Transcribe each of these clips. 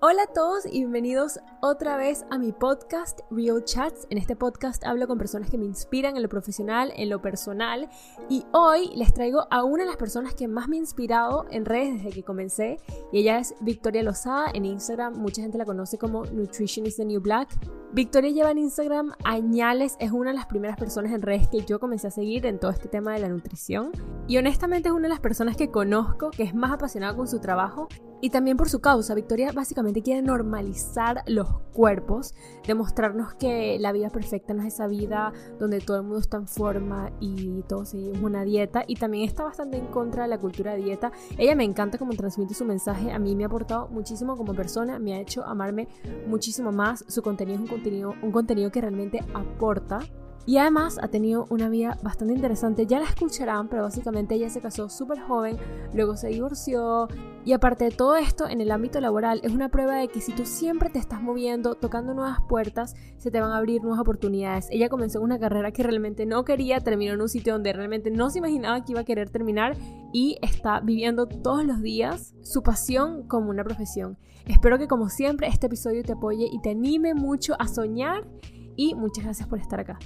Hola a todos y bienvenidos otra vez a mi podcast Real Chats. En este podcast hablo con personas que me inspiran en lo profesional, en lo personal y hoy les traigo a una de las personas que más me ha inspirado en redes desde que comencé y ella es Victoria Lozada en Instagram. Mucha gente la conoce como Nutrition is the New Black. Victoria lleva en Instagram añales, es una de las primeras personas en redes que yo comencé a seguir en todo este tema de la nutrición y honestamente es una de las personas que conozco que es más apasionada con su trabajo y también por su causa. Victoria básicamente quiere normalizar los cuerpos, demostrarnos que la vida perfecta no es esa vida donde todo el mundo está en forma y todos seguimos una dieta. Y también está bastante en contra de la cultura de dieta. Ella me encanta cómo transmite su mensaje. A mí me ha aportado muchísimo como persona, me ha hecho amarme muchísimo más. Su contenido es un contenido, un contenido que realmente aporta. Y además ha tenido una vida bastante interesante, ya la escucharán, pero básicamente ella se casó súper joven, luego se divorció y aparte de todo esto, en el ámbito laboral es una prueba de que si tú siempre te estás moviendo, tocando nuevas puertas, se te van a abrir nuevas oportunidades. Ella comenzó una carrera que realmente no quería, terminó en un sitio donde realmente no se imaginaba que iba a querer terminar y está viviendo todos los días su pasión como una profesión. Espero que como siempre este episodio te apoye y te anime mucho a soñar y muchas gracias por estar acá.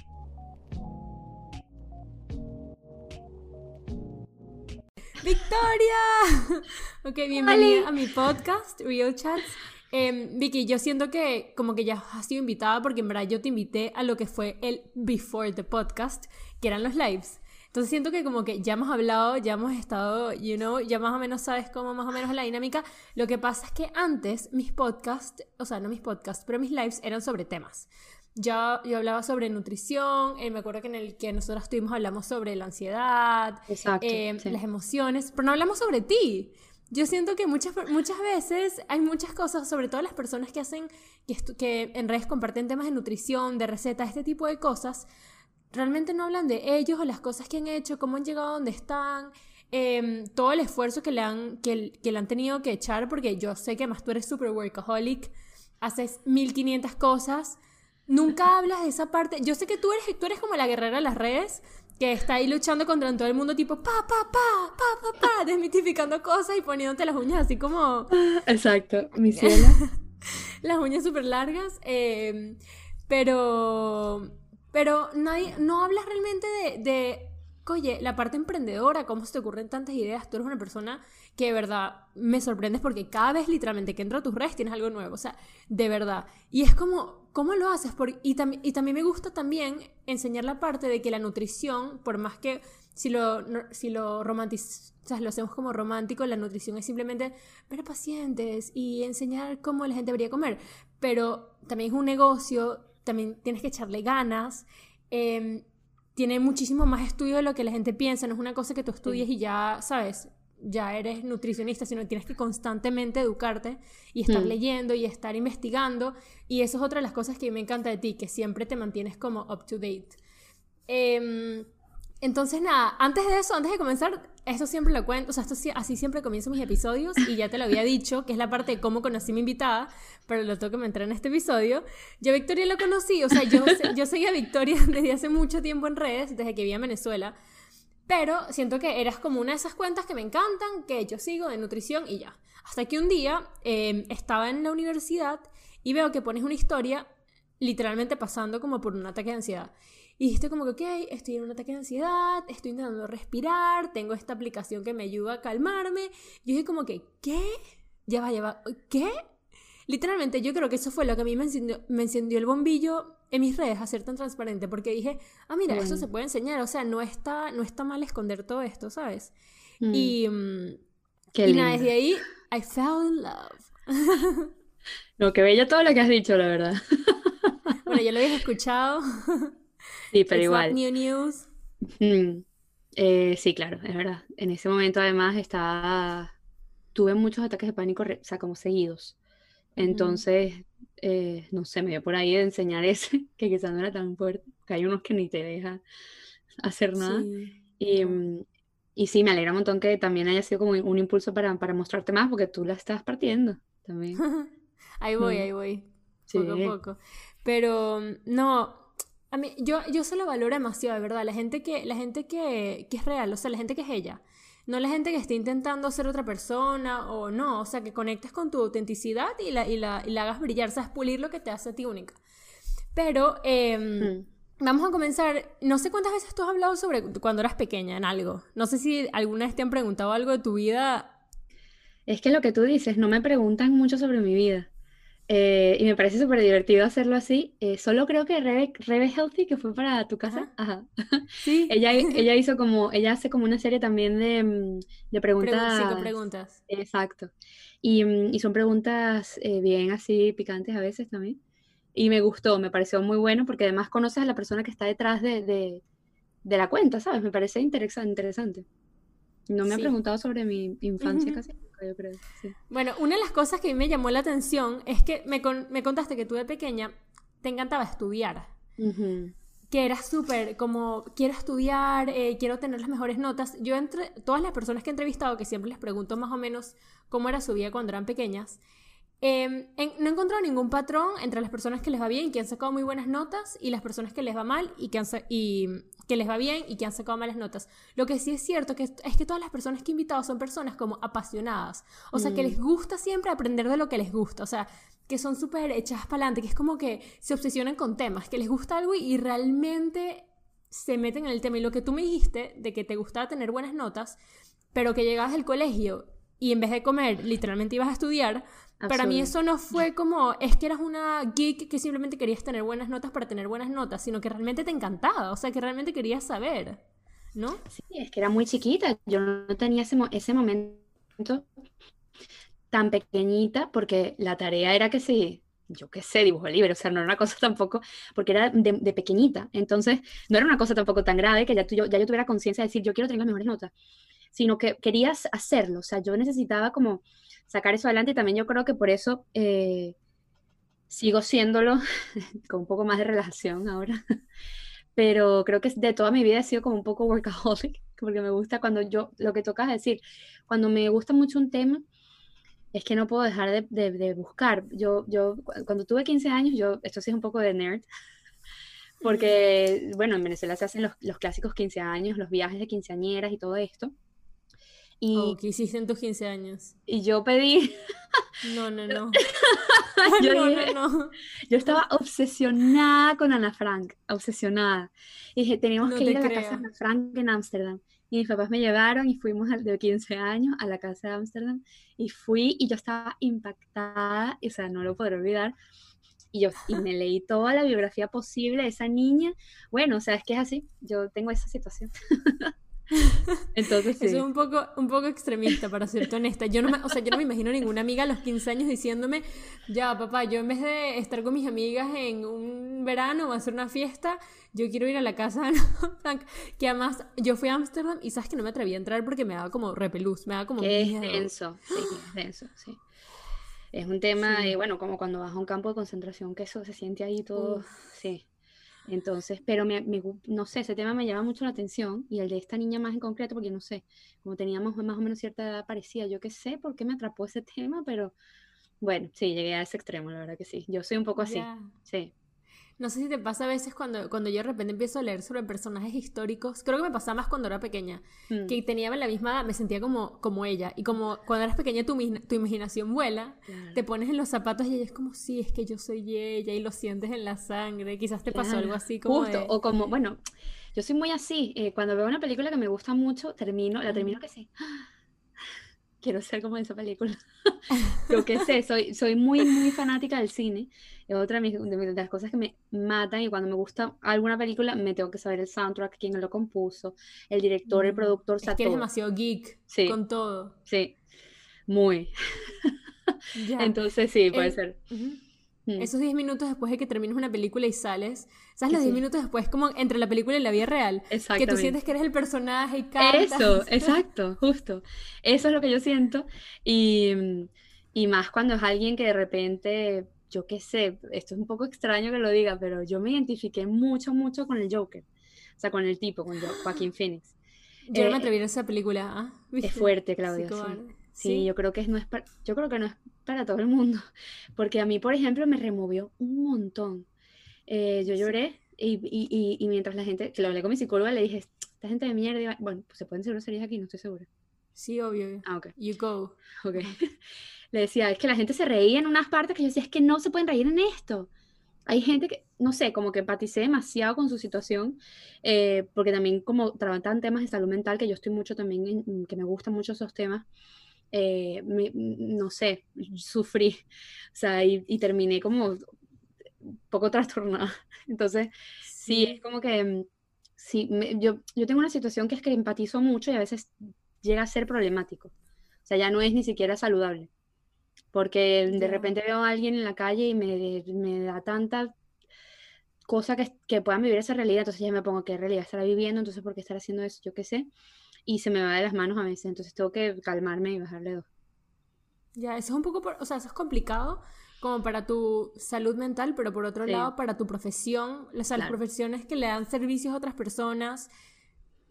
¡Victoria! ok, bienvenida a mi podcast, Real Chats. Em, Vicky, yo siento que como que ya has sido invitada porque en verdad yo te invité a lo que fue el Before the Podcast, que eran los lives. Entonces siento que como que ya hemos hablado, ya hemos estado, you know, ya más o menos sabes cómo más o menos la dinámica. Lo que pasa es que antes mis podcasts, o sea, no mis podcasts, pero mis lives eran sobre temas. Ya yo hablaba sobre nutrición, eh, me acuerdo que en el que nosotros estuvimos hablamos sobre la ansiedad, eh, las emociones, pero no hablamos sobre ti. Yo siento que muchas, muchas veces hay muchas cosas, sobre todo las personas que hacen, que, que en redes comparten temas de nutrición, de recetas, este tipo de cosas, realmente no hablan de ellos o las cosas que han hecho, cómo han llegado a donde están, em, todo el esfuerzo que le, han, que, que le han tenido que echar, porque yo sé que más tú eres super workaholic, haces 1500 cosas Nunca hablas de esa parte. Yo sé que tú eres, tú eres como la guerrera de las redes, que está ahí luchando contra todo el mundo, tipo pa, pa, pa, pa, pa, pa, desmitificando cosas y poniéndote las uñas así como. Exacto, mi cielo. las uñas súper largas. Em, pero. Pero nadie. No hablas realmente de, de. Oye, la parte emprendedora, cómo se te ocurren tantas ideas. Tú eres una persona que de verdad me sorprendes porque cada vez literalmente que entro a tus redes tienes algo nuevo, o sea, de verdad. Y es como, ¿cómo lo haces? Por, y, y también me gusta también enseñar la parte de que la nutrición, por más que si lo, si lo o sea, lo hacemos como romántico, la nutrición es simplemente ver a pacientes y enseñar cómo la gente debería comer, pero también es un negocio, también tienes que echarle ganas. Em, tiene muchísimo más estudio de lo que la gente piensa, no es una cosa que tú estudies y ya, ¿sabes? ya eres nutricionista, sino tienes que constantemente educarte y estar mm. leyendo y estar investigando. Y eso es otra de las cosas que me encanta de ti, que siempre te mantienes como up to date. Em, entonces, nada, antes de eso, antes de comenzar, esto siempre lo cuento, o sea, esto, así siempre comienzo mis episodios y ya te lo había dicho, que es la parte de cómo conocí a mi invitada, pero lo tengo que meter en este episodio. Yo a Victoria lo conocí, o sea, yo, yo seguía a Victoria desde hace mucho tiempo en redes, desde que vivía en Venezuela. Pero siento que eras como una de esas cuentas que me encantan, que yo sigo de nutrición y ya. Hasta que un día em, estaba en la universidad y veo que pones una historia literalmente pasando como por un ataque de ansiedad. Y dijiste como que, ok, estoy en un ataque de ansiedad, estoy intentando respirar, tengo esta aplicación que me ayuda a calmarme. Yo dije como que, ¿qué? Ya va, ya va, ¿qué? Literalmente yo creo que eso fue lo que a mí me encendió, el bombillo en mis redes, a ser tan transparente, porque dije, ah, mira, eso se puede enseñar, o sea, no está, no está mal esconder todo esto, ¿sabes? Mm. Y, mm, y nada, desde ahí, I fell in love. no, que bella todo lo que has dicho, la verdad. bueno, yo lo había escuchado. Sí, pero igual. New news. Mm. Eh, sí, claro, es verdad. En ese momento además estaba... Tuve muchos ataques de pánico, o sea, como seguidos. Entonces, eh, no sé, me dio por ahí de enseñar ese, que quizás no era tan fuerte, que hay unos que ni te deja hacer nada. Y, mm, y, sí, me alegra un montón que también haya sido como un impulso para, para mostrarte más, porque tú la estás partiendo también. ahí voy, ahí voy, poco a poco. Pero mm, no, a mí, yo, yo se lo valoro demasiado, de verdad. La gente que, la gente que, que es real, o sea, la gente que es ella no la gente que esté intentando ser otra persona o no, o sea, que conectes con tu autenticidad y la, y la, y la hagas brillar, sabes, pulir lo que te hace a ti única. Pero em, Mm. vamos a comenzar, no sé cuántas veces tú has hablado sobre cuando eras pequeña en algo, no sé si alguna vez te han preguntado algo de tu vida. Es que lo que tú dices, no me preguntan mucho sobre mi vida. Eh, y me parece súper divertido hacerlo así. Eh, solo creo que Rebe, Rebe Healthy, que fue para tu casa, ajá. Sí, Ella, ella hizo como, ella hace como una serie también de, mm, de Pregun- preguntas. preguntas. Exacto. Y, mm, y son preguntas eh, bien así picantes a veces también. Y me gustó, me pareció muy bueno porque además conoces a la persona que está detrás de, de, de la cuenta, ¿sabes? Me parece interesa- interesante. No me ha Sí. preguntado sobre mi infancia Ujú. casi nunca, yo creo. Sí. Bueno, una de las cosas que a mí me llamó la atención es que me, con- me contaste que tú de pequeña te encantaba estudiar. Que era súper como quiero estudiar, eh, quiero tener las mejores notas. Yo entre todas las personas que he entrevistado, que siempre les pregunto más o menos cómo era su vida cuando eran pequeñas, eh, en- no he encontrado ningún patrón entre las personas que les va bien, que han sacado muy buenas notas, y las personas que les va mal y que, han y que les va bien y que han sacado malas notas. Lo que sí es cierto que es, es que todas las personas que he invitado son personas como apasionadas, o sea, que Mm. les gusta siempre aprender de lo que les gusta, o sea, que son súper echadas para adelante, que es como que se obsesionan con temas, que les gusta algo y realmente se meten en el tema. Y lo que tú me dijiste de que te gustaba tener buenas notas, pero que llegabas al colegio y en vez de comer, literalmente ibas a estudiar, para mí eso no fue como, es que eras una geek que simplemente querías tener buenas notas para tener buenas notas, sino que realmente te encantaba, o sea, que realmente querías saber, ¿no? Sí, es que era muy chiquita. Yo no tenía ese, mo- ese momento tan pequeñita porque la tarea era que sí, yo qué sé, dibujo libre, o sea, no era una cosa tampoco, porque era de, de pequeñita. Entonces, no era una cosa tampoco tan grave que ya, tú- yo, ya yo tuviera conciencia de decir, yo quiero tener las mejores notas, sino que querías hacerlo. O sea, yo necesitaba como sacar eso adelante y también yo creo que por eso eh, sigo siéndolo con un poco más de relajación ahora. Pero creo que de toda mi vida he sido como un poco workaholic, porque me gusta cuando yo, lo que tocas decir, cuando me gusta mucho un tema, es que no puedo dejar de, de- buscar. Yo, yo, cu- cuando tuve 15 años, yo, esto sí es un poco de nerd, porque, bueno, en Venezuela se hacen los, los clásicos 15 años, los viajes de quinceañeras y todo esto. Y, O que hiciste en tus 15 años. y yo pedí, No, no, no. yo no, dije, no, no. Yo estaba obsesionada con Ana Frank, obsesionada. Y dije, tenemos No que te ir a la casa de Ana Frank en Ámsterdam. Y mis papás me llevaron y fuimos al- de 15 años a la casa de Ámsterdam. Y fui y yo estaba impactada, o sea, no lo podré olvidar. Y yo y me leí toda la biografía posible de esa niña. Bueno, o sea, es que es así. Yo tengo esa situación. Entonces, Eso es un poco, un poco extremista, para serte honesta. Yo no me, o sea, yo no me imagino ninguna amiga a los 15 años diciéndome, ya, papá, yo en vez de estar con mis amigas en un verano o hacer una fiesta, yo quiero ir a la casa de. Que además, yo fui a Ámsterdam y sabes que no me atreví a entrar porque me daba como repelús, me daba como Que es denso, sí, es denso, sí. Es un tema, Sí. de, bueno, como cuando vas a un campo de concentración, que eso se siente ahí todo, Uf. sí. Entonces, pero me, no sé, ese tema me llama mucho la atención y el de esta niña más en concreto, porque no sé, como teníamos más o menos cierta edad parecida, yo qué sé por qué me atrapó ese tema, pero bueno, sí, llegué a ese extremo, la verdad que sí. Yo soy un poco así, sí. No sé si te pasa a veces cuando, cuando yo de repente empiezo a leer sobre personajes históricos. Creo que me pasaba más cuando era pequeña. Mm, Que tenía la misma me sentía como, como ella. Y como cuando eras pequeña tu, tu imaginación vuela, claro. te pones en los zapatos y ella es como, sí, es que yo soy ella y lo sientes en la sangre. Quizás te pasó algo así como Justo, de... o como, bueno, yo soy muy así, eh, cuando veo una película que me gusta mucho, termino, la termino que sí, quiero ser como esa película. Yo qué sé, soy, soy muy, muy fanática del cine, es otra de, mis- de las cosas que me matan y cuando me gusta alguna película me tengo que saber el soundtrack, quién lo compuso, el director, el productor, Es que eres demasiado geek Sí. con todo. Sí, muy. Ya. Entonces sí, puede El- ser. Mm. Esos 10 minutos después de que terminas una película y sales, ¿sabes? Los 10 sí. minutos después, como entre la película y la vida real, que tú sientes que eres el personaje y cantas. Eso, exacto, justo. Eso es lo que yo siento. Y, mm, y más cuando es alguien que de repente, yo qué sé, esto es un poco extraño que lo diga, pero yo me identifiqué mucho, mucho con el Joker. O sea, con el tipo, con Jo- Joaquín Phoenix. Yo no me Eh, atreví a esa película, ¿ah? Es fuerte, Sí, Claudia, sí. cobarde. Sí, yo creo que no es yo creo que no es para todo el mundo, porque a mí, por ejemplo, me removió un montón. Eh, yo lloré y, y, y, mientras la gente, que lo hablé con mi psicóloga, le dije, esta gente de mierda, y va-". bueno, pues se pueden ser groserías aquí, no estoy segura. Sí, obvio. Ah, ok. You go. Ok. Le decía, es que la gente se reía en unas partes que yo decía, es que no se pueden reír en esto. Hay gente que, no sé, como que empaticé demasiado con su situación, eh, porque también como trabajan temas de salud mental, que yo estoy mucho también, en- que me gustan mucho esos temas, eh, me- no sé, sufrí, o sea, y, y terminé como un poco trastornada. Entonces, sí, es como que, mm, sí, me- yo, yo tengo una situación que es que empatizo mucho y a veces llega a ser problemático. O sea, ya no es ni siquiera saludable. Porque de repente veo a alguien en la calle y me, me da tanta cosa que, que puedan vivir esa realidad, entonces ya me pongo qué realidad estará viviendo, entonces por qué estar haciendo eso, yo qué sé, y se me va de las manos a veces, entonces tengo que calmarme y bajarle dos. Ya, eso es un poco, por- o sea, eso es complicado como para tu salud mental, pero por otro Sí. lado, para tu profesión, o sea, las Claro. profesiones que le dan servicios a otras personas,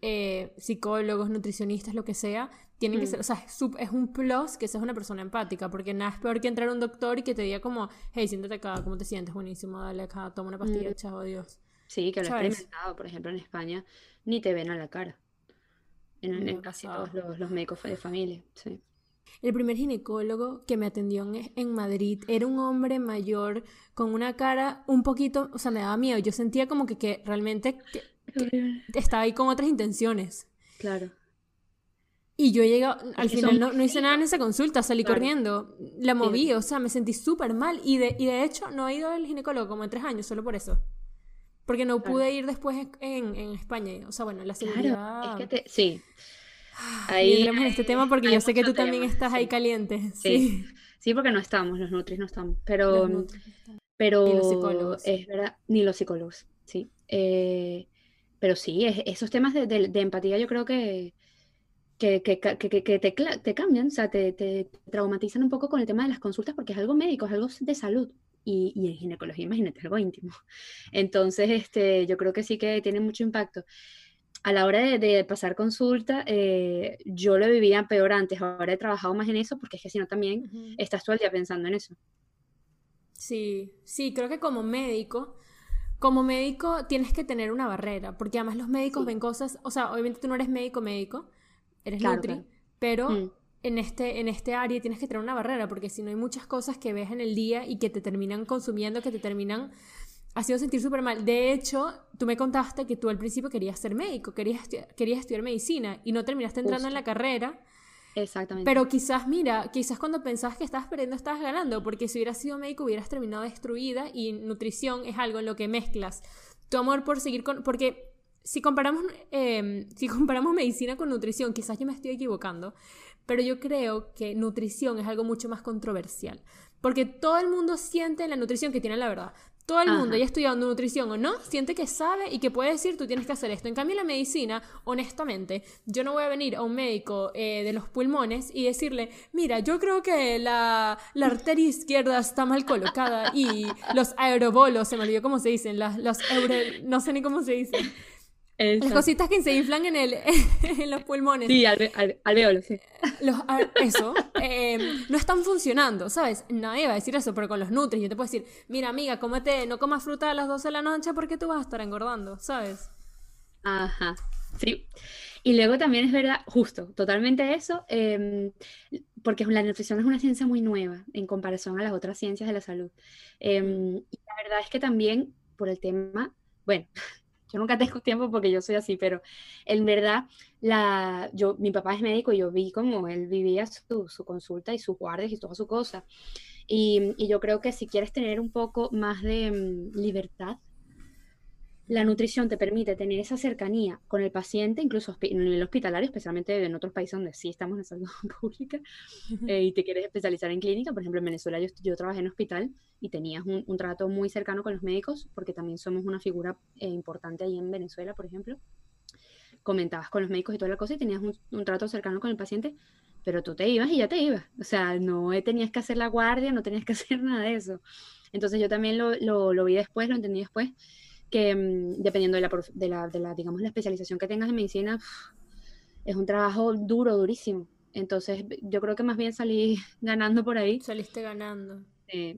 eh, psicólogos, nutricionistas, lo que sea, tienen que Mm. ser, o sea, es, es un plus que seas una persona empática, porque nada es peor que entrar a un doctor y que te diga como, hey, siéntate acá, ¿cómo te sientes? Buenísimo, dale acá, toma una pastilla, Mm. chao, adiós. Sí, que lo he experimentado, por ejemplo, en España, ni te ven a la cara, en, casi todos los, los médicos de familia, sí. El primer ginecólogo que me atendió en, en Madrid era un hombre mayor con una cara un poquito, o sea, me daba miedo. Yo sentía como que, que realmente que- que estaba ahí con otras intenciones. Claro. Y yo llegué, al final no, no hice nada en esa consulta, salí Claro. corriendo, la moví, o sea, me sentí súper mal. Y de, y de hecho no he ido al ginecólogo como en tres años, solo por eso. Porque no Claro. pude ir después en, en España. O sea, bueno, la Claro, seguridad... es que te, sí, Ni ahí entremos en este tema porque yo sé que tú también tema, estás ahí caliente. Sí. Sí. Sí, porque no estamos, los nutris no estamos, pero, están- pero Ni los psicólogos. es verdad, ni los psicólogos, sí. Eh, pero sí, es- esos temas de, de- de empatía yo creo que, que, que, que- que- te, te cambian, o sea, te, te traumatizan un poco con el tema de las consultas porque es algo médico, es algo de salud. Y, y en ginecología, imagínate, es algo íntimo. Entonces, este, yo creo que sí que tiene mucho impacto. A la hora de, de pasar consulta, eh, yo lo vivía peor antes, ahora he trabajado más en eso porque es que si no también Ujú. estás todo el día pensando en eso. Sí, sí, creo que como médico, como médico tienes que tener una barrera, porque además los médicos Sí. ven cosas, o sea, obviamente tú no eres médico médico, eres Claro, nutri, claro. pero Mm, en este, en este área tienes que tener una barrera, porque si no hay muchas cosas que ves en el día y que te terminan consumiendo, que te terminan haciendo sentir súper mal. De hecho, tú me contaste que tú al principio querías ser médico, querías, estu- querías estudiar medicina y no terminaste entrando en Justo. la carrera. exactamente. Pero quizás, mira, quizás cuando pensabas que estabas perdiendo, estabas ganando, porque si hubieras sido médico hubieras terminado destruida y nutrición es algo en lo que mezclas tu amor por seguir con... Porque si comparamos, eh, si comparamos medicina con nutrición, quizás yo me estoy equivocando, pero yo creo que nutrición es algo mucho más controversial, porque todo el mundo siente en la nutrición que tiene la verdad. Todo el mundo, ya estudiando nutrición o no, siente que sabe y que puede decir tú tienes que hacer esto. En cambio, en la medicina, honestamente, yo no voy a venir a un médico eh, de los pulmones y decirle, mira, yo creo que la, la arteria izquierda está mal colocada y los aerobolos, se me olvidó cómo se dicen, las, los euro- no sé ni cómo se dicen, las cositas que se inflan en, el, en los pulmones. Sí, alve- al- alveolo, sí. Los, a- eso, eh, no están funcionando, ¿sabes? Nadie va a decir eso, pero con los nutris yo te puedo decir, mira amiga, cómete, no comas fruta a las 12 de la noche porque tú vas a estar engordando, ¿sabes? Ajá, sí. Y luego también es verdad, justo, totalmente eso, em, porque la nutrición es una ciencia muy nueva en comparación a las otras ciencias de la salud. Em, y la verdad es que también por el tema, bueno, yo nunca tengo tiempo porque yo soy así, pero en verdad, la, yo, mi papá es médico y yo vi cómo él vivía su, su consulta y sus guardias y toda su cosa. Y, y yo creo que si quieres tener un poco más de mm, libertad, la nutrición te permite tener esa cercanía con el paciente, incluso en el hospitalario, especialmente en otros países donde sí estamos en salud pública eh, y te quieres especializar en clínica. Por ejemplo, en Venezuela yo, yo trabajé en hospital y tenías un, un trato muy cercano con los médicos, porque también somos una figura eh, importante ahí en Venezuela, por ejemplo. Comentabas con los médicos y toda la cosa y tenías un, un trato cercano con el paciente, pero tú te ibas y ya te ibas. O sea, no tenías que hacer la guardia, no tenías que hacer nada de eso. Entonces yo también lo, lo, lo vi después, lo entendí después, que mm, dependiendo de la, de, la, de la, digamos, la especialización que tengas en medicina, es un trabajo duro, durísimo. Entonces yo creo que más bien salí ganando por ahí. Saliste ganando. Eh,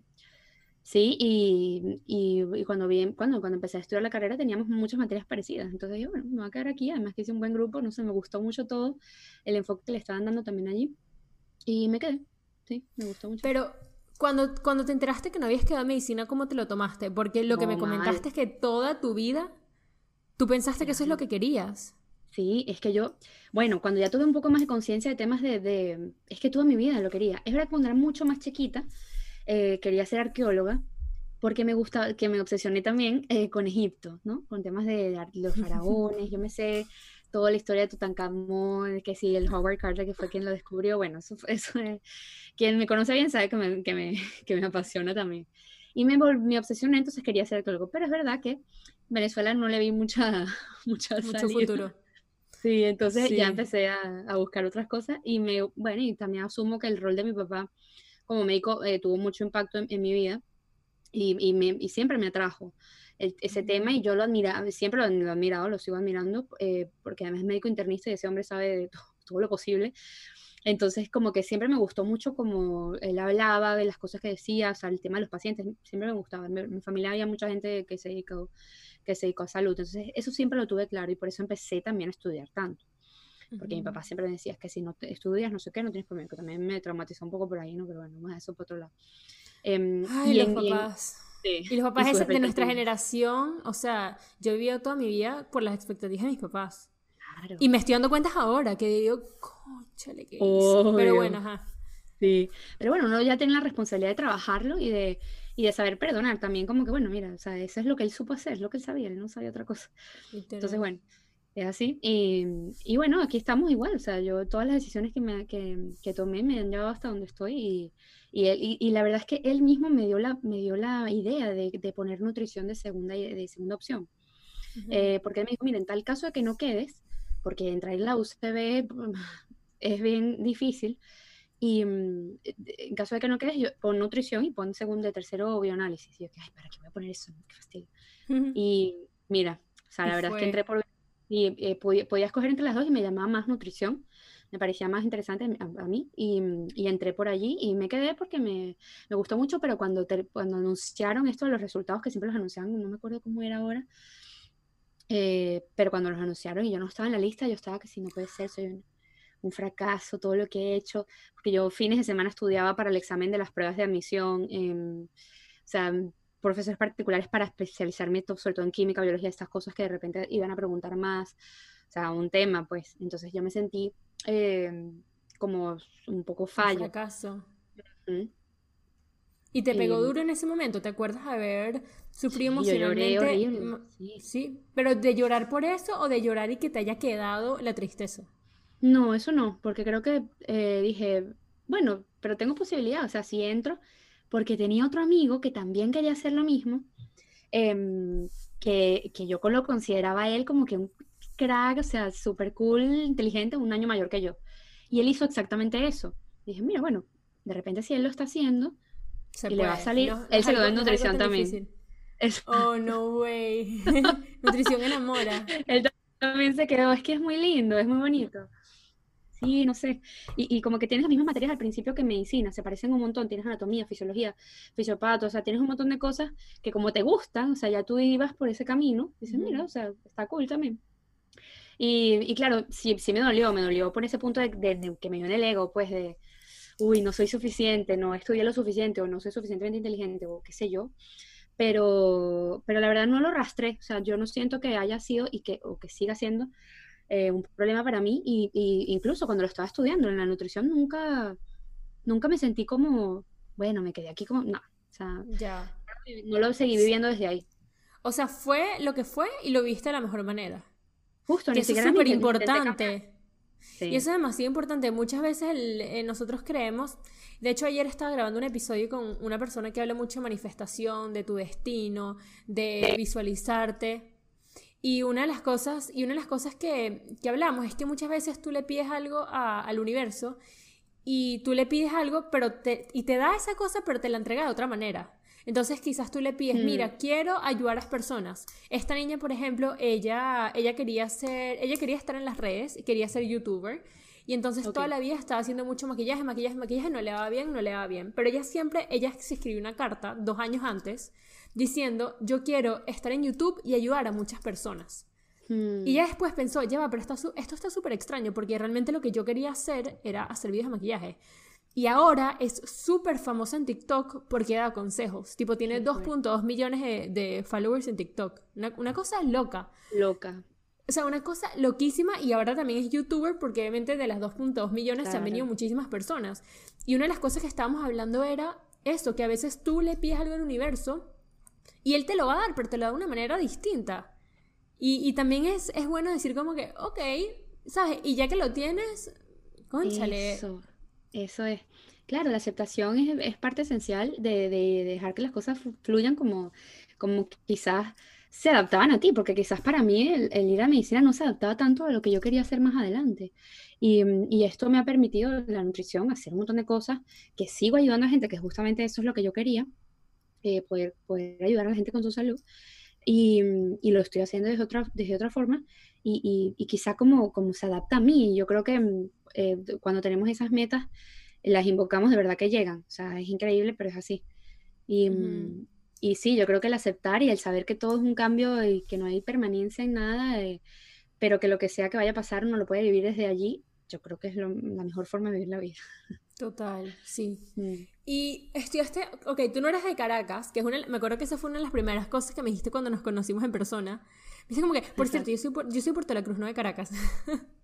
Sí, y, y, y cuando, vi, cuando, cuando empecé a estudiar la carrera teníamos muchas materias parecidas. Entonces yo, bueno, me voy a quedar aquí. Además que hice un buen grupo, no sé, me gustó mucho todo el enfoque que le estaban dando también allí. Y me quedé. Sí, me gustó mucho. Pero cuando, cuando te enteraste que no habías quedado en medicina, ¿cómo te lo tomaste? Porque lo que me comentaste mal. es que toda tu vida tú pensaste que eso es lo que querías. Sí, es que yo, bueno, cuando ya tuve un poco más de conciencia de temas de, de- es que toda mi vida lo quería. Es verdad que cuando era mucho más chiquita, eh, quería ser arqueóloga, porque me gusta, que me obsesioné también eh, con Egipto, ¿no? Con temas de, los faraones, yo me sé toda la historia de Tutankamón, que sí, el Howard Carter, que fue quien lo descubrió, bueno, eso, eso es- quien me conoce bien sabe que me, que me, que me apasiona también. Y me, me obsesioné, entonces quería ser arqueólogo, pero es verdad que Venezuela no le vi mucha, mucha Mucho salida. futuro. Sí, entonces ya Sí. empecé a, a buscar otras cosas y me, bueno, y también asumo que el rol de mi papá como médico eh, tuvo mucho impacto en, en mi vida y, y, me- y siempre me atrajo el- ese tema y yo lo admiraba, siempre lo, lo he admirado, lo sigo admirando, eh, porque además es médico internista y ese hombre sabe de to- todo lo posible. Entonces, como que siempre me gustó mucho como él hablaba de las cosas que decía, o sea, el tema de los pacientes, siempre me gustaba. En mi, mi familia había mucha gente que se dedicó, que se dedicó a salud, entonces eso siempre lo tuve claro y por eso empecé también a estudiar tanto. Porque mi Ujú. papá siempre me decía, es que si no te estudias, no sé qué, no tienes problema, que también me traumatizó un poco por ahí, ¿no? Pero bueno, más eso por otro lado. Em, Ay, y los en- y en- papás. sí, Y los papás y de nuestra generación, o sea, yo he vivido toda mi vida por las expectativas de mis papás. Claro. Y me estoy dando cuentas ahora que digo, conchale, ¿qué hice? Pero bueno, ajá. Sí, pero bueno, uno ya tiene la responsabilidad de trabajarlo y de, y de saber perdonar también, como que bueno, mira, o sea, eso es lo que él supo hacer, es lo que él sabía, él no sabía otra cosa. Entonces, literal. bueno, es así. Y, y bueno, aquí estamos igual, o sea, yo todas las decisiones que, me, que, que tomé me han llevado hasta donde estoy y, y, él- y, y la verdad es que él mismo me dio la, me dio la idea de, de poner nutrición de segunda, de segunda opción. Eh, porque él me dijo, mira, en tal caso de que no quedes, porque entrar en la UCB es bien difícil, y mm, en caso de que no quedes, yo, pon nutrición y pon segundo tercero bioanálisis. Y yo, ay, ¿para qué voy a poner eso? Qué fastidio. Ujú. Y mira, o sea, la verdad es que entré por... Y eh, podía, podía escoger entre las dos y me llamaba más nutrición, me parecía más interesante a, mí y, y entré por allí y me quedé porque me, me gustó mucho, pero cuando, cuando anunciaron esto los resultados, que siempre los anunciaban, no me acuerdo cómo era ahora, eh, pero cuando los anunciaron y yo no estaba en la lista, yo estaba que si no puede ser, soy un, fracaso, todo lo que he hecho, porque yo fines de semana estudiaba para el examen de las pruebas de admisión, em, o sea, profesores particulares para especializarme sobre todo en química, biología, estas cosas que de repente iban a preguntar más, o sea, un tema, pues, entonces yo me sentí em, como un poco fallo. fracaso. ¿Y te pegó Em, duro en ese momento? ¿Te acuerdas haber sufrido sí, yo lloré emocionalmente? horrible, Mm, sí. Sí, pero de llorar por eso o de llorar y que te haya quedado la tristeza. No, eso no, porque creo que eh, dije, bueno, pero tengo posibilidad, o sea, si entro, porque tenía otro amigo que también quería hacer lo mismo, em, que, que yo lo consideraba a él como que un crack, o sea, súper cool, inteligente, un año mayor que yo. Y él hizo exactamente eso. Dije, mira, bueno, de repente si él lo está haciendo, Se Y le va a puede. salir- No- él se quedó algo- en nutrición también. Oh, no way. Nutrición enamora. él también se quedó, es que es muy lindo, es muy bonito. Sí, no sé. Y, y como que tienes las mismas materias al principio que medicina, se parecen un montón, tienes anatomía, fisiología, fisiopato, o sea, tienes un montón de cosas que como te gustan, o sea, ya tú ibas por ese camino, dices, mira, o sea, está cool también. Y, y claro, sí, sí me dolió, me dolió por ese punto de, de- de que me dio en el ego, pues de, uy, no soy suficiente, no estudié lo suficiente, o no soy suficientemente inteligente, o qué sé yo. Pero, pero la verdad no lo rastré, o sea, yo no siento que haya sido y que, o que siga siendo eh, un problema para mí, y, y incluso cuando lo estaba estudiando en la nutrición nunca, nunca me sentí como, bueno, me quedé aquí como, no, o sea, Ya. no lo seguí viviendo desde ahí. O sea, fue lo que fue y lo viste de la mejor manera. Justo, Que ni eso es súper importante. Sí. Y eso es demasiado importante. Muchas veces el- eh, nosotros creemos, de hecho ayer estaba grabando un episodio con una persona que habla mucho de manifestación, de tu destino, de visualizarte. Y una de las cosas, y una de las cosas que, que hablamos es que muchas veces tú le pides algo a- al universo y tú le pides algo pero te, y te da esa cosa pero te la entrega de otra manera. Entonces quizás tú le pides, Mm. mira, quiero ayudar a las personas. Esta niña, por ejemplo, ella, ella quería ser, ella quería estar en las redes, quería ser youtuber Y entonces toda la vida estaba haciendo mucho maquillaje, maquillaje, maquillaje, no le daba bien, no le daba bien. Pero ella siempre, ella se escribió una carta dos años antes diciendo, yo quiero estar en YouTube y ayudar a muchas personas. Mm, Y ella después pensó, ya va, pero está su- esto está súper extraño porque realmente lo que yo quería hacer era hacer videos de maquillaje. Y ahora es súper famosa en TikTok porque da consejos. Tipo, tiene Qué fuerte. 2.2 millones de, de followers en TikTok. Una, una cosa loca. Loca. O sea, una cosa loquísima y ahora también es youtuber porque obviamente de las 2.2 millones se han venido muchísimas personas. Y una de las cosas que estábamos hablando era eso, que a veces tú le pides algo al universo y él te lo va a dar, pero te lo da de una manera distinta. Y, y también es, es bueno decir como que, ok, ¿sabes? Y ya que lo tienes, conchale. Eso, eso es. Claro, la aceptación es, es parte esencial de, de dejar que las cosas flu- fluyan como, como quizás se adaptaban a ti, porque quizás para mí el, el ir a medicina no se adaptaba tanto a lo que yo quería hacer más adelante. Y, mm, y esto me ha permitido la nutrición hacer un montón de cosas que sigo ayudando a gente, que justamente eso es lo que yo quería, eh, poder, poder ayudar a la gente con su salud. Y, mm, y lo estoy haciendo desde otra, desde otra forma y, y, y quizá como, como se adapta a mí. Yo creo que mm, eh, cuando tenemos esas metas, las invocamos de verdad que llegan. O sea, es increíble, pero es así. Y, mm, y sí, yo creo que el aceptar y el saber que todo es un cambio y que no hay permanencia en nada, eh, pero que lo que sea que vaya a pasar uno lo puede vivir desde allí, yo creo que es lo- la mejor forma de vivir la vida. Total, sí. Mm. Y estudiaste, ok, tú no eras de Caracas, que es una, me acuerdo que esa fue una de las primeras cosas que me dijiste cuando nos conocimos en persona. Me dice como que, por cierto, yo soy, yo soy de Puerto La Cruz, no de Caracas.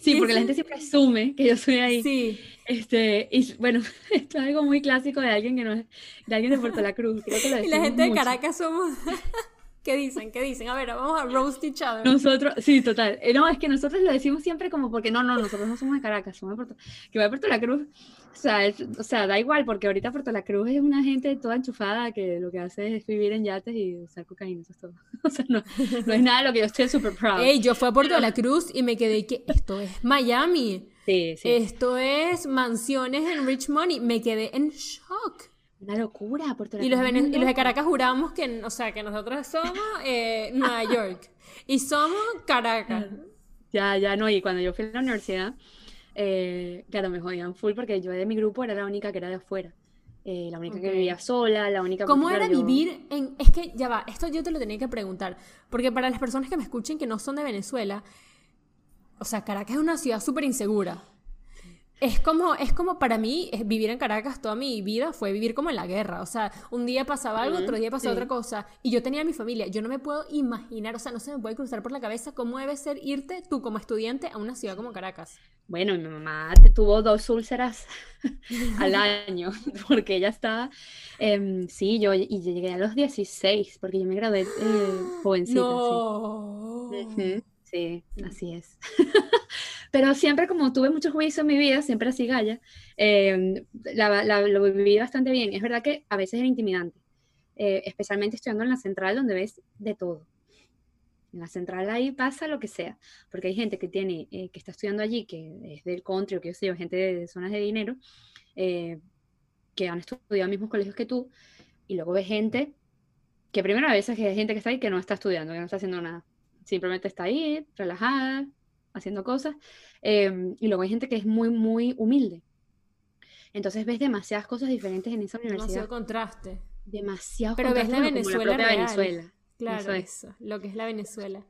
Sí, porque la gente siempre asume que yo soy ahí. Sí, Este, y bueno, esto es algo muy clásico de alguien que no es, de alguien de Puerto La Cruz. Creo que lo y la gente de. Caracas somos... ¿Qué dicen? ¿Qué dicen? A ver, vamos a roast each other. Nosotros, sí, total. Eh, No, es que nosotros lo decimos siempre como porque no, no, nosotros no somos de Caracas, somos de Puerto, que va de Puerto La Cruz. O sea, es- o sea, da igual, porque ahorita Puerto La Cruz es una gente toda enchufada que lo que hace es vivir en yates y usar cocaína, eso es todo. O sea, no, no es nada de lo que yo estoy súper proud. Ey, yo fui a Puerto la Cruz y me quedé que esto es Miami. Sí, sí. Esto es mansiones en Rich Money. Me quedé en shock. Una locura, Puerto La Y Cruz. Y los de. Caracas juramos que, o sea, que nosotros somos eh, Nueva York. Y somos Caracas. Ya, ya no, y cuando yo fui a la universidad, eh, claro, me jodían full porque yo de mi grupo era la única que era de afuera. Eh, la única que vivía sola, la única ¿Cómo era yo- vivir en.? Es que ya va, esto yo te lo tenía que preguntar. Porque para las personas que me escuchen que no son de Venezuela, o sea, Caracas es una ciudad súper insegura. Es como, es como para mí, vivir en Caracas toda mi vida fue vivir como en la guerra. O sea, un día pasaba algo, otro día pasaba sí. otra cosa. Y yo tenía a mi familia. Yo no me puedo imaginar, o sea, no se me puede cruzar por la cabeza cómo debe ser irte tú como estudiante a una ciudad como Caracas. Bueno, mi mamá te tuvo dos úlceras al año, porque ella estaba, em, sí, yo y yo llegué a los 16, porque yo me gradué eh, jovencita, sí. No. Ujú, sí, así es. Pero siempre como tuve mucho juicio en mi vida, siempre así galla, em, la- lo viví bastante bien. Es verdad que a veces era intimidante, eh, especialmente estudiando en la central donde ves de todo. En la central ahí pasa lo que sea, porque hay gente que tiene, eh, que está estudiando allí, que es del country o que yo sé gente de, zonas de dinero, eh, que han estudiado en mismos colegios que tú, y luego ves gente que primero a veces hay gente que está ahí que no está estudiando, que no está haciendo nada, simplemente está ahí, relajada, haciendo cosas, eh, y luego hay gente que es muy, muy humilde. Entonces ves demasiadas cosas diferentes en esa Demasiado universidad, contraste. demasiados Pero ves la contrastes, bueno, como Venezuela propia real. Venezuela. Claro, Eso eso, es. lo que es la Venezuela.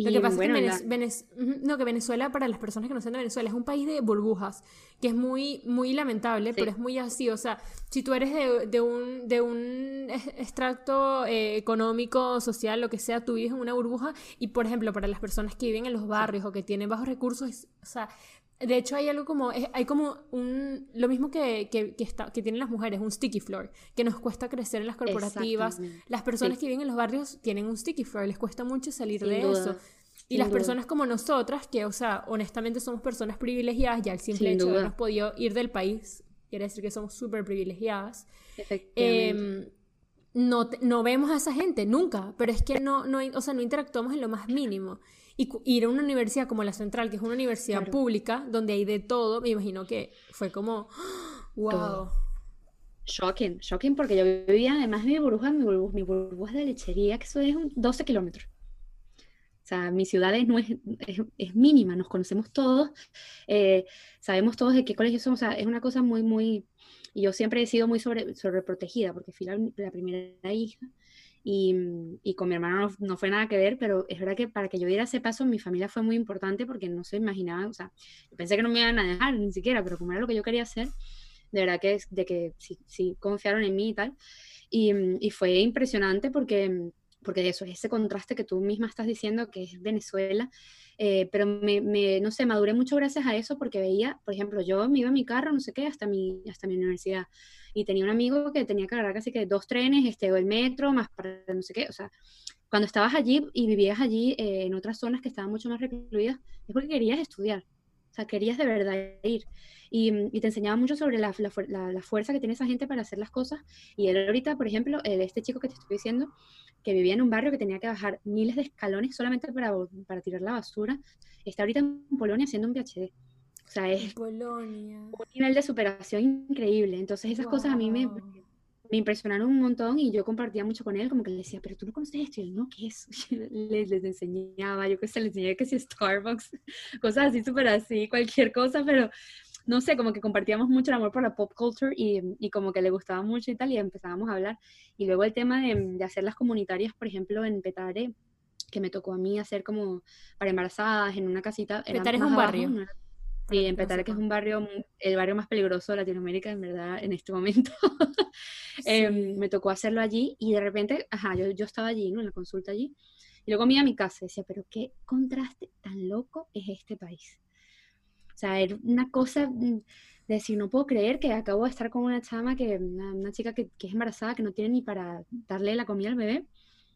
Y Lo que pasa bueno, es que Venez- no, que Venezuela, para las personas que no sean de Venezuela, es un país de burbujas, que es muy, muy lamentable, pero es muy así. O sea, si tú eres de, de un, de un extracto eh, económico, social, lo que sea, tú vives en una burbuja. Y, por ejemplo, para las personas que viven en los barrios o que tienen bajos recursos, es- o sea, de hecho hay algo como, hay como un, lo mismo que, que, que está, que tienen las mujeres, un sticky floor, que nos cuesta crecer en las corporativas. Las personas Sí. que viven en los barrios tienen un sticky floor, les cuesta mucho salir Sin de duda, eso. Y sin las duda. personas como nosotras, que, o sea, honestamente somos personas privilegiadas, ya el simple Sin hecho de habernos podido ir del país quiere decir que somos súper privilegiadas. Efectivamente. Em, no, no vemos a esa gente nunca, pero es que no, no, o sea, no interactuamos en lo más mínimo. Y ir a una universidad como la Central, que es una universidad Claro. pública, donde hay de todo, me imagino que fue como, wow. Todo. Shocking, shocking porque yo vivía además mi burbuja, mi burbuja, mi burbuja de lechería, que eso es un 12 kilómetros. O sea, mi ciudad es, no es, es, mínima, nos conocemos todos, eh, sabemos todos de qué colegio somos, o sea, es una cosa muy, muy... Y yo siempre he sido muy sobre, sobreprotegida porque fui la, la primera hija y, y, con mi hermano no, no, fue nada que ver, pero es verdad que para que yo diera ese paso, mi familia fue muy importante porque no se imaginaba, o sea, pensé que no me iban a dejar ni siquiera, pero como era lo que yo quería hacer, de verdad que, de que sí, sí confiaron en mí y tal. Y, y fue impresionante porque porque eso es ese contraste que tú misma estás diciendo que es Venezuela, eh, pero me, me, no sé, maduré mucho gracias a eso porque veía, por ejemplo, yo me iba en mi carro, no sé qué, hasta mi, hasta mi universidad, y tenía un amigo que tenía que agarrar casi que dos trenes, este, o el metro, más para no sé qué, o sea, cuando estabas allí y vivías allí eh, en otras zonas que estaban mucho más recluidas, es porque querías estudiar, o sea, querías de verdad ir. Y, y, te enseñaba mucho sobre la, fuerza que tiene esa gente para hacer las cosas. Y él ahorita, por ejemplo, este chico que te estoy diciendo, que vivía en un barrio que tenía que bajar miles de escalones solamente para, para tirar la basura, está ahorita en Polonia haciendo un PhD. O sea, es Polonia. un nivel de superación increíble. Entonces esas wow. cosas a mí me, me impresionaron un montón y yo compartía mucho con él, como que le decía, pero tú no conoces esto, y él, no, ¿qué es? Les, les enseñaba, yo que sé, les enseñé que si Starbucks, cosas así, súper así, cualquier cosa, pero no sé, como que compartíamos mucho el amor por la pop culture y, y, como que le gustaba mucho y tal, y empezábamos a hablar. Y luego el tema de, de hacer las comunitarias, por ejemplo, en Petare, que me tocó a mí hacer como para embarazadas en una casita. Petare es un abajo, barrio. ¿no? Sí, en Petare, que es un barrio, el barrio más peligroso de Latinoamérica, en verdad, en este momento. sí. eh, me tocó hacerlo allí y de repente, ajá, yo, yo estaba allí, ¿no? En la consulta allí. Y luego me iba a mi casa y decía, pero qué contraste tan loco es este país. O sea, era una cosa de decir, no puedo creer que acabo de estar con una chama, que, una, una chica que, que, es embarazada, que no tiene ni para darle la comida al bebé,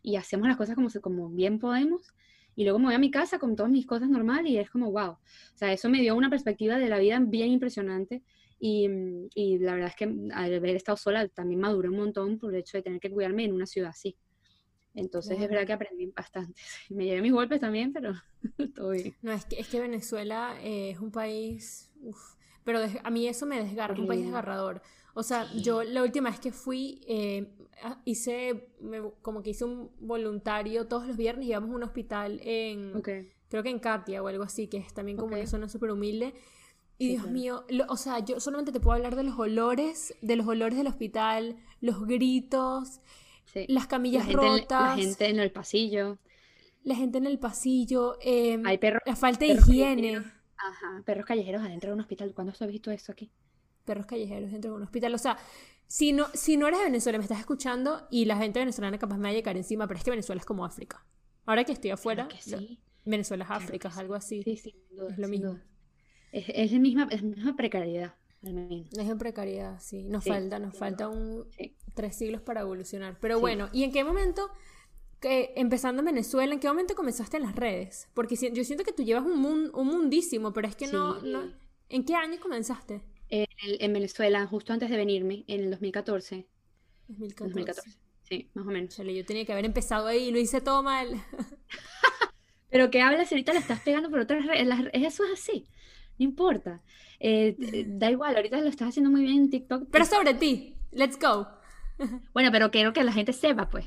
y hacemos las cosas como, como bien podemos, y luego me voy a mi casa con todas mis cosas normales, y es como, wow. O sea, eso me dio una perspectiva de la vida bien impresionante, y, y la verdad es que al haber estado sola también maduré un montón por el hecho de tener que cuidarme en una ciudad así. Entonces es verdad que aprendí bastante. Me llevé mis golpes también, pero todo bien. No, es que, es que Venezuela eh, es un país... Uf, pero a mí eso me desgarra, es un país desgarrador. O sea, sí. yo la última vez que fui, eh, hice me, como que hice un voluntario todos los viernes, íbamos a un hospital en, okay. creo que en Katia o algo así, que es también como okay. una zona súper humilde. Y sí, Dios claro. mío, lo, o sea, yo solamente te puedo hablar de los olores, de los olores del hospital, los gritos, Sí. las camillas la rotas. La gente en el pasillo. La gente en el pasillo. Eh, Hay perros. La falta de higiene. Ajá, perros callejeros adentro de un hospital. ¿Cuándo has visto eso aquí? Perros callejeros dentro de un hospital. O sea, si no, si no eres de Venezuela, me estás escuchando y la gente venezolana capaz me va a llegar encima, pero es que Venezuela es como África. Ahora que estoy afuera, claro que sí. Venezuela es África, es algo así. Sí, sí, duda, es lo mismo. Es, es, la misma, es la misma precariedad. Es en precariedad, sí. Nos sí, falta, nos sí, falta un sí. tres siglos para evolucionar. Pero bueno, ¿y en qué momento, que, empezando en Venezuela, en qué momento comenzaste en las redes? Porque si, yo siento que tú llevas un, mun, un mundísimo, pero es que no, no, ¿En qué año comenzaste? En, en, Venezuela, justo antes de venirme, en el 2014. 2014. 2014. Sí, más o menos. Chale, yo tenía que haber empezado ahí y lo hice todo mal. pero que hablas ahorita la estás pegando por otras redes. Eso es así. No importa. Eh, da igual, ahorita lo estás haciendo muy bien en TikTok. Pero sobre ti, let's go. Bueno, pero quiero que la gente sepa, pues.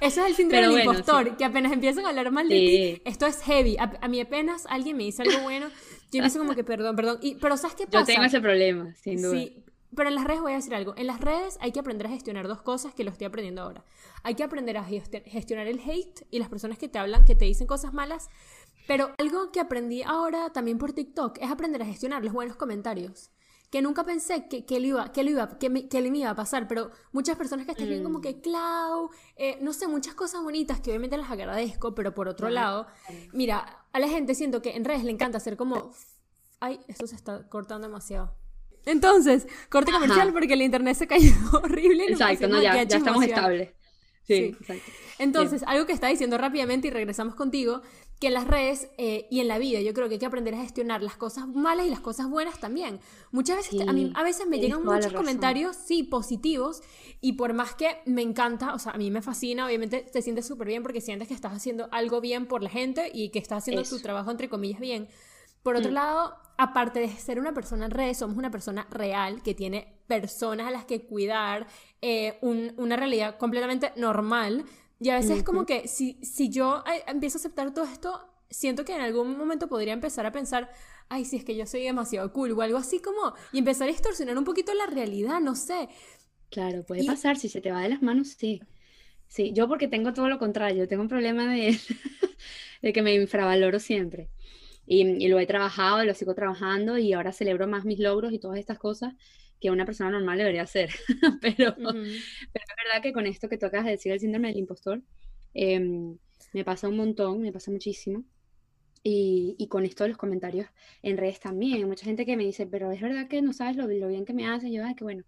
Eso es el síndrome del bueno, impostor, sí. que apenas empiezan a hablar mal de sí. ti, esto es heavy. A, a, mí apenas alguien me dice algo bueno, yo empiezo como que perdón, perdón. Y, pero ¿sabes qué pasa? Yo tengo ese problema, sin duda. Sí, pero en las redes voy a decir algo. En las redes hay que aprender a gestionar dos cosas que lo estoy aprendiendo ahora. Hay que aprender a gestionar el hate y las personas que te hablan, que te dicen cosas malas. Pero algo que aprendí ahora también por TikTok es aprender a gestionar los buenos comentarios. Que nunca pensé que, que, lo iba, que, lo iba, que, me, que me iba a pasar, pero muchas personas que escriben mm. como que Clau, eh, no sé, muchas cosas bonitas que obviamente las agradezco, pero por otro lado, mira, a la gente siento que en redes le encanta hacer como, ay, esto se está cortando demasiado. Entonces, corte comercial Ajá. porque el internet se cayó horrible. Exacto, no, ya, ya estamos estables. Sí, sí, exacto. Entonces, Bien. algo que está diciendo rápidamente y regresamos contigo, que en las redes eh, y en la vida yo creo que hay que aprender a gestionar las cosas malas y las cosas buenas también. Muchas veces, sí, a mí a veces me llegan muchos comentarios, sí, positivos, y por más que me encanta, o sea, a mí me fascina, obviamente te sientes súper bien porque sientes que estás haciendo algo bien por la gente y que estás haciendo Eso. tu trabajo, entre comillas, bien. Por otro mm. lado, aparte de ser una persona en redes, somos una persona real que tiene personas a las que cuidar, eh, un, una realidad completamente normal Y a veces es como que si, si yo eh, empiezo a aceptar todo esto, siento que en algún momento podría empezar a pensar, ay, si es que yo soy demasiado cool o algo así como, y empezar a distorsionar un poquito la realidad, no sé. Claro, puede pasar, si se te va de las manos, sí. Sí, yo porque tengo todo lo contrario, tengo un problema de, de que me infravaloro siempre. Y, lo he trabajado, lo sigo trabajando y ahora celebro más mis logros y todas estas cosas que una persona normal debería hacer. pero, pero es verdad que con esto que tú acabas de decir, el síndrome del impostor, em, me pasa un montón, me pasa muchísimo. Y, y, con esto de los comentarios en redes también, mucha gente que me dice, pero es verdad que no sabes lo, lo bien que me hace, yo, ay, que bueno,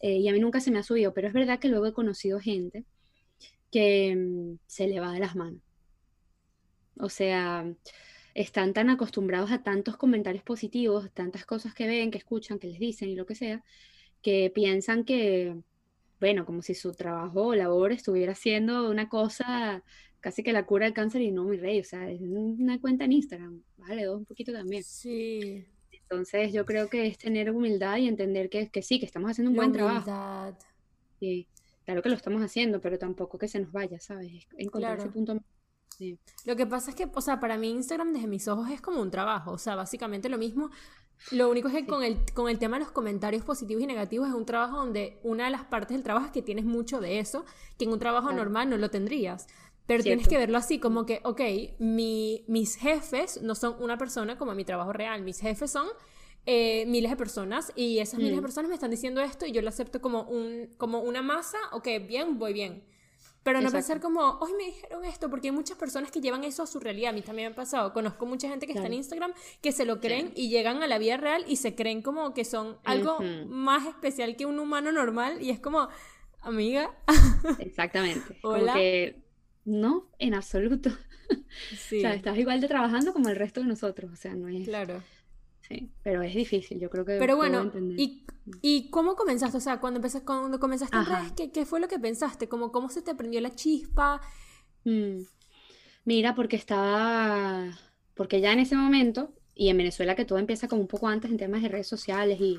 eh, y a mí nunca se me ha subido, pero es verdad que luego he conocido gente que mm, se le va de las manos. O sea, están tan acostumbrados a tantos comentarios positivos, tantas cosas que ven, que escuchan, que les dicen y lo que sea, que piensan que, bueno, como si su trabajo o labor estuviera haciendo una cosa casi que la cura del cáncer y no, mi rey, o sea, es una cuenta en Instagram, vale, dos un poquito también. Sí. Entonces yo creo que es tener humildad y entender que, que sí, que estamos haciendo un buen trabajo. Sí, claro que lo estamos haciendo, pero tampoco que se nos vaya, ¿sabes? Encontrar ese punto lo que pasa es que, o sea, para mí Instagram desde mis ojos es como un trabajo, o sea, básicamente lo mismo. Lo único es que con, el, con el tema de los comentarios positivos y negativos es un trabajo donde una de las partes del trabajo es que tienes mucho de eso, que en un trabajo normal no lo tendrías. Pero tienes que verlo así, como que, ok, mi, mis jefes no son una persona como mi trabajo real, mis jefes son eh, miles de personas y esas miles de mm. personas me están diciendo esto y yo lo acepto como, un, como una masa, ok, bien, voy bien. Pero no pensar como, hoy me dijeron esto, porque hay muchas personas que llevan eso a su realidad. A mí también me ha pasado. Conozco mucha gente que está en Instagram que se lo creen y llegan a la vida real y se creen como que son algo más especial que un humano normal. Y es como, amiga. Exactamente. Hola. que no, en absoluto. Sí. o sea, estás igual de trabajando como el resto de nosotros. O sea, no es. Claro. Sí, pero es difícil, yo creo que. Pero bueno, ¿y, ¿y cómo comenzaste? O sea, cuando, empezaste, cuando comenzaste en redes, ¿qué, ¿qué, fue lo que pensaste? ¿Cómo, ¿Cómo se te prendió la chispa? Mm. Mira, porque estaba. Porque ya en ese momento, y en Venezuela que todo empieza como un poco antes en temas de redes sociales y,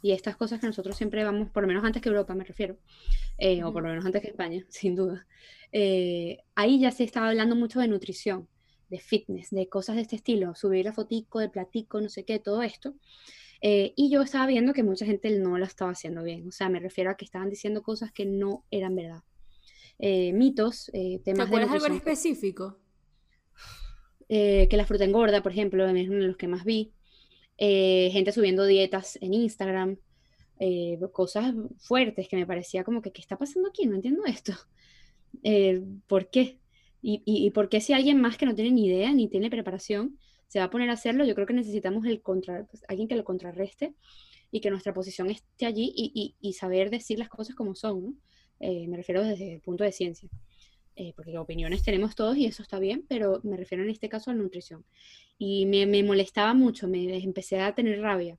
y estas cosas que nosotros siempre vamos, por lo menos antes que Europa me refiero, eh, o por lo menos antes que España, sin duda. Eh, ahí ya se estaba hablando mucho de nutrición de fitness, de cosas de este estilo, subir la fotico, de platico, no sé qué, todo esto. Eh, y yo estaba viendo que mucha gente no lo estaba haciendo bien. O sea, me refiero a que estaban diciendo cosas que no eran verdad. Eh, mitos, eh, temas ¿Te acuerdas algo en específico? que la fruta engorda, por ejemplo, es uno de los que más vi. gente subiendo dietas en Instagram. cosas fuertes que me parecía como que, ¿qué está pasando aquí? No entiendo esto. ¿Por qué? Y, y, por qué si alguien más que no tiene ni idea ni tiene preparación se va a poner a hacerlo, yo creo que necesitamos el contra, pues, alguien que lo contrarreste y que nuestra posición esté allí y, y saber decir las cosas como son, ¿no? Eh, me refiero desde el punto de ciencia. Eh, porque opiniones tenemos todos y eso está bien, pero me refiero en este caso a la nutrición. Y me, me molestaba mucho, me empecé a tener rabia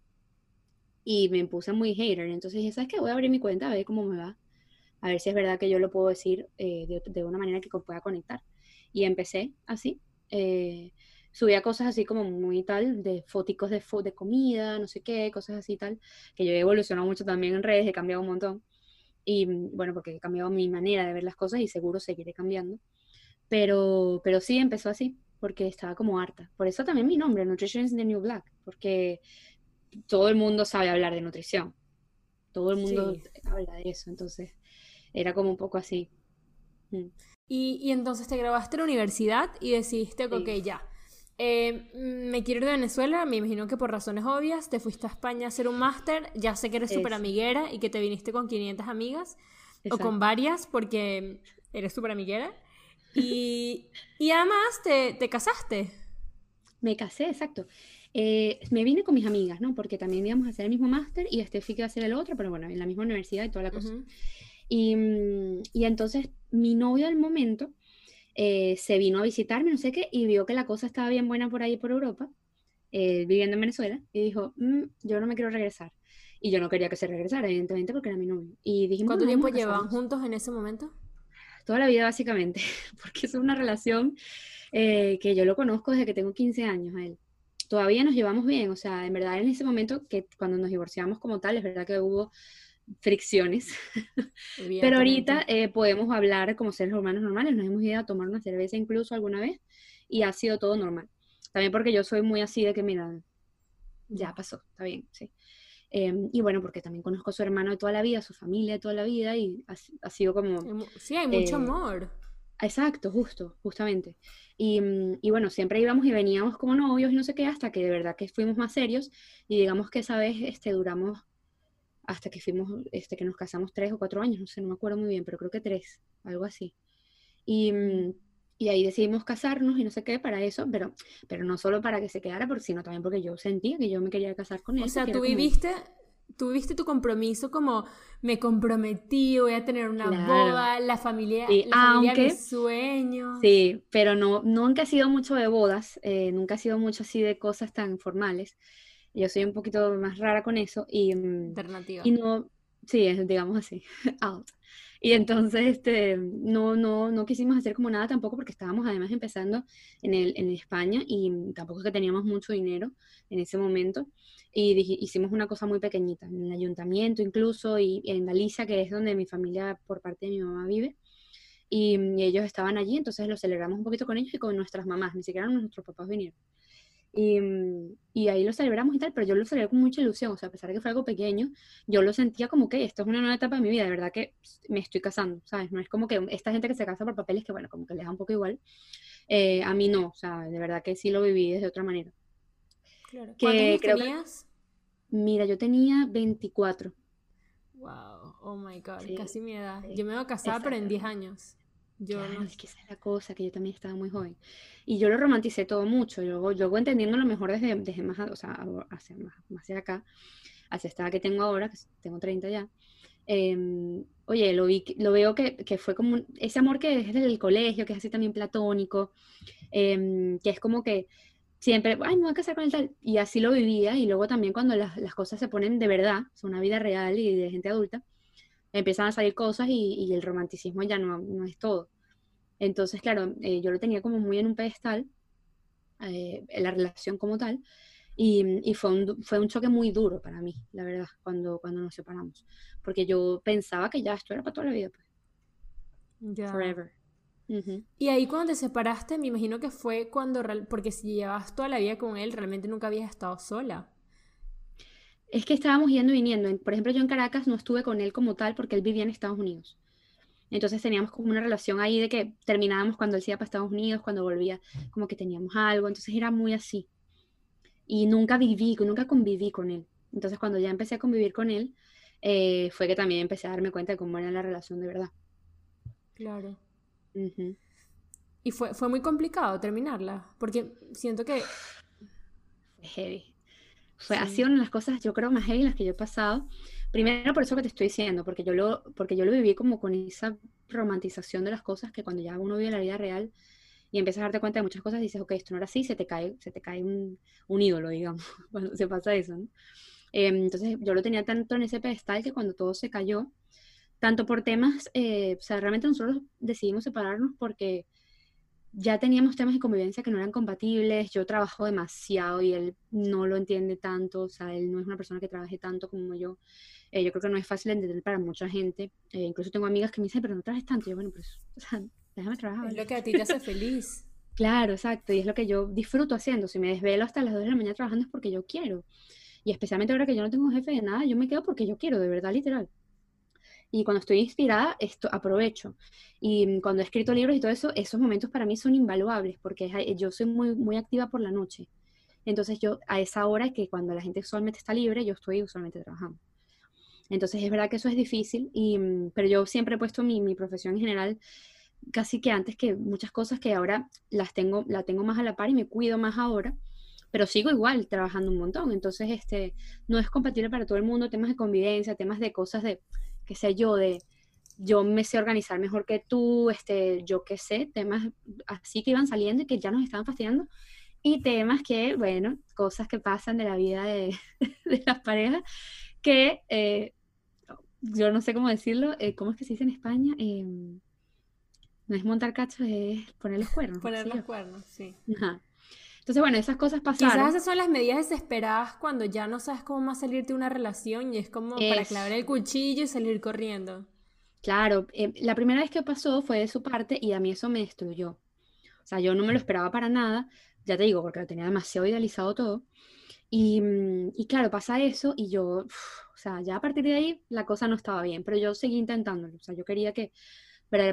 y me puse muy hater. Entonces dije, ¿sabes qué? Voy a abrir mi cuenta a ver cómo me va, a ver si es verdad que yo lo puedo decir eh, de, de, una manera que pueda conectar. Y empecé así. Eh, subía cosas así como muy tal, de foticos de, de comida, no sé qué, cosas así tal, que yo he evolucionado mucho también en redes, he cambiado un montón. Y mm, bueno, porque he cambiado mi manera de ver las cosas y seguro seguiré cambiando. Pero, pero sí empezó así, porque estaba como harta. Por eso también mi nombre, Nutrition is the New Black, porque todo el mundo sabe hablar de nutrición. Todo el mundo habla de eso, entonces era como un poco así. Mm. Y, entonces te grabaste en la universidad y decidiste, que ok, ya. Eh, me quiero ir de Venezuela, me imagino que por razones obvias, te fuiste a España a hacer un máster, ya sé que eres súper amiguera y que te viniste con 500 amigas, o con varias, porque eres súper amiguera. Y, y además te, te, casaste. Me casé, exacto. Eh, me vine con mis amigas, ¿no? Porque también íbamos a hacer el mismo máster y este fui que a hacer el otro, pero bueno, en la misma universidad y toda la cosa. Y, y entonces mi novio del momento eh, se vino a visitarme, no sé qué, y vio que la cosa estaba bien buena por ahí, por Europa, eh, viviendo en Venezuela, y dijo, mm, yo no me quiero regresar. Y yo no quería que se regresara, evidentemente, porque era mi novio. Y dijimos, ¿Cuánto tiempo llevaban juntos en ese momento? Toda la vida, básicamente, porque es una relación eh, que yo lo conozco desde que tengo 15 años a él. Todavía nos llevamos bien, o sea, en verdad en ese momento que cuando nos divorciamos como tal, es verdad que hubo fricciones. Pero ahorita eh, podemos hablar como seres humanos normales, nos hemos ido a tomar una cerveza incluso alguna vez y ha sido todo normal. También porque yo soy muy así de que, mira, ya pasó, está bien, sí. Em, y bueno, porque también conozco a su hermano de toda la vida, su familia de toda la vida y ha, sido como... Sí, hay mucho eh, amor. Exacto, justo, justamente. Y, mm, y, bueno, siempre íbamos y veníamos como novios y no sé qué, hasta que de verdad que fuimos más serios y digamos que esa vez este, duramos hasta que fuimos, este, que nos casamos tres o cuatro años, no sé, no me acuerdo muy bien, pero creo que tres, algo así. Y, mm, y ahí decidimos casarnos y no sé qué para eso, pero, pero no solo para que se quedara, sino también porque yo sentía que yo me quería casar con él. O sea, tú viviste, tú viviste tu compromiso como me comprometí, voy a tener una boda, la familia, la familia de sueños. Sí, pero no, nunca ha sido mucho de bodas, eh, nunca ha sido mucho así de cosas tan formales. Yo soy un poquito más rara con eso y, mm, Alternativa. y no, sí, es, digamos así, out. Y entonces este, no, no, no quisimos hacer como nada tampoco porque estábamos además empezando en, el, en España y tampoco es que teníamos mucho dinero en ese momento. Y hicimos una cosa muy pequeñita, en el ayuntamiento incluso y, en Galicia, que es donde mi familia por parte de mi mamá vive. Y, y ellos estaban allí, entonces lo celebramos un poquito con ellos y con nuestras mamás, ni siquiera nuestros papás vinieron. Y, mm, y, ahí lo celebramos y tal, pero yo lo celebré con mucha ilusión, o sea, a pesar de que fue algo pequeño, yo lo sentía como que esto es una nueva etapa de mi vida, de verdad que me estoy casando, ¿sabes? No es como que esta gente que se casa por papeles, que bueno, como que les da un poco igual, eh, a mí no, o sea, de verdad que sí lo viví de otra manera. Claro. ¿Cuántos tenías? mira, yo tenía 24. Wow, oh my god, casi mi edad. Yo me voy a casar, pero en 10 años. Yo no... es que esa es la cosa, que yo también estaba muy joven. Y yo lo romanticé todo mucho. Yo, voy entendiendo lo mejor desde, desde más, o sea, hacia, más, hacia acá, hacia esta que tengo ahora, que tengo 30 ya. Em, oye, lo, vi, lo veo que, que, fue como ese amor que es desde el colegio, que es así también platónico, em, que es como que siempre, ay, me voy a casar con el tal, y así lo vivía, y luego también cuando las, las cosas se ponen de verdad, son una vida real y de gente adulta, empiezan a salir cosas y, y el romanticismo ya no, no es todo. Entonces, claro, eh, yo lo tenía como muy en un pedestal, eh, la relación como tal, y, y, fue, un, fue un choque muy duro para mí, la verdad, cuando, cuando nos separamos, porque yo pensaba que ya esto era para toda la vida, pues. Ya. Forever. Y ahí cuando te separaste, me imagino que fue cuando, porque si llevabas toda la vida con él, realmente nunca habías estado sola. Es que estábamos yendo y viniendo. Por ejemplo, yo en Caracas no estuve con él como tal porque él vivía en Estados Unidos. Entonces teníamos como una relación ahí de que terminábamos cuando él se iba para Estados Unidos, cuando volvía, como que teníamos algo. Entonces era muy así. Y nunca viví, nunca conviví con él. Entonces cuando ya empecé a convivir con él, eh, fue que también empecé a darme cuenta de cómo era la relación de verdad. Claro. Y fue, fue muy complicado terminarla, porque siento que... Heavy. Fue, Ha sido una de las cosas, yo creo, más heavy las que yo he pasado. Primero por eso que te estoy diciendo, porque yo lo, porque yo lo viví como con esa romantización de las cosas que cuando ya uno vive la vida real y empiezas a darte cuenta de muchas cosas, dices, ok, esto no era así, se te cae, se te cae un, un ídolo, digamos, cuando se pasa eso, ¿no? Em, entonces yo lo tenía tanto en ese pedestal que cuando todo se cayó, tanto por temas, eh, o sea, realmente nosotros decidimos separarnos porque ya teníamos temas de convivencia que no eran compatibles, yo trabajo demasiado y él no lo entiende tanto, o sea, él no es una persona que trabaje tanto como yo, eh, yo creo que no es fácil de entender para mucha gente. Eh, incluso tengo amigas que me dicen, pero no trabajes tanto. yo, bueno, pues, o sea, déjame trabajar. Es lo que a ti te hace feliz. Claro, exacto. Y es lo que yo disfruto haciendo. Si me desvelo hasta las 2 de la mañana trabajando es porque yo quiero. Y especialmente ahora que yo no tengo jefe de nada, yo me quedo porque yo quiero, de verdad, literal. Y cuando estoy inspirada, esto aprovecho. Y cuando he escrito libros y todo eso, esos momentos para mí son invaluables porque yo soy muy, muy activa por la noche. Entonces yo a esa hora que cuando la gente usualmente está libre, yo estoy usualmente trabajando. Entonces es verdad que eso es difícil, y, mm, pero yo siempre he puesto mi, mi, profesión en general casi que antes que muchas cosas que ahora las tengo, la tengo más a la par y me cuido más ahora, pero sigo igual trabajando un montón. Entonces este, no es compatible para todo el mundo, temas de convivencia, temas de cosas de, qué sé yo, de yo me sé organizar mejor que tú, este, yo qué sé, temas así que iban saliendo y que ya nos estaban fastidiando. Y temas que, bueno, cosas que pasan de la vida de, de las parejas que eh, yo no sé cómo decirlo, eh, ¿cómo es que se dice en España? Em, no es montar cachos, es poner los cuernos. Poner los cuernos, sí. Entonces, bueno, esas cosas pasaron. Quizás esas son las medidas desesperadas cuando ya no sabes cómo más salirte de una relación y es como para clavar el cuchillo y salir corriendo. Claro, eh, la primera vez que pasó fue de su parte y a mí eso me destruyó. O sea, yo no me lo esperaba para nada, ya te digo, porque lo tenía demasiado idealizado todo. Y, mm, y claro, pasa eso y yo, o sea, ya a partir de ahí la cosa no estaba bien, pero yo seguí intentándolo. O sea, yo quería que.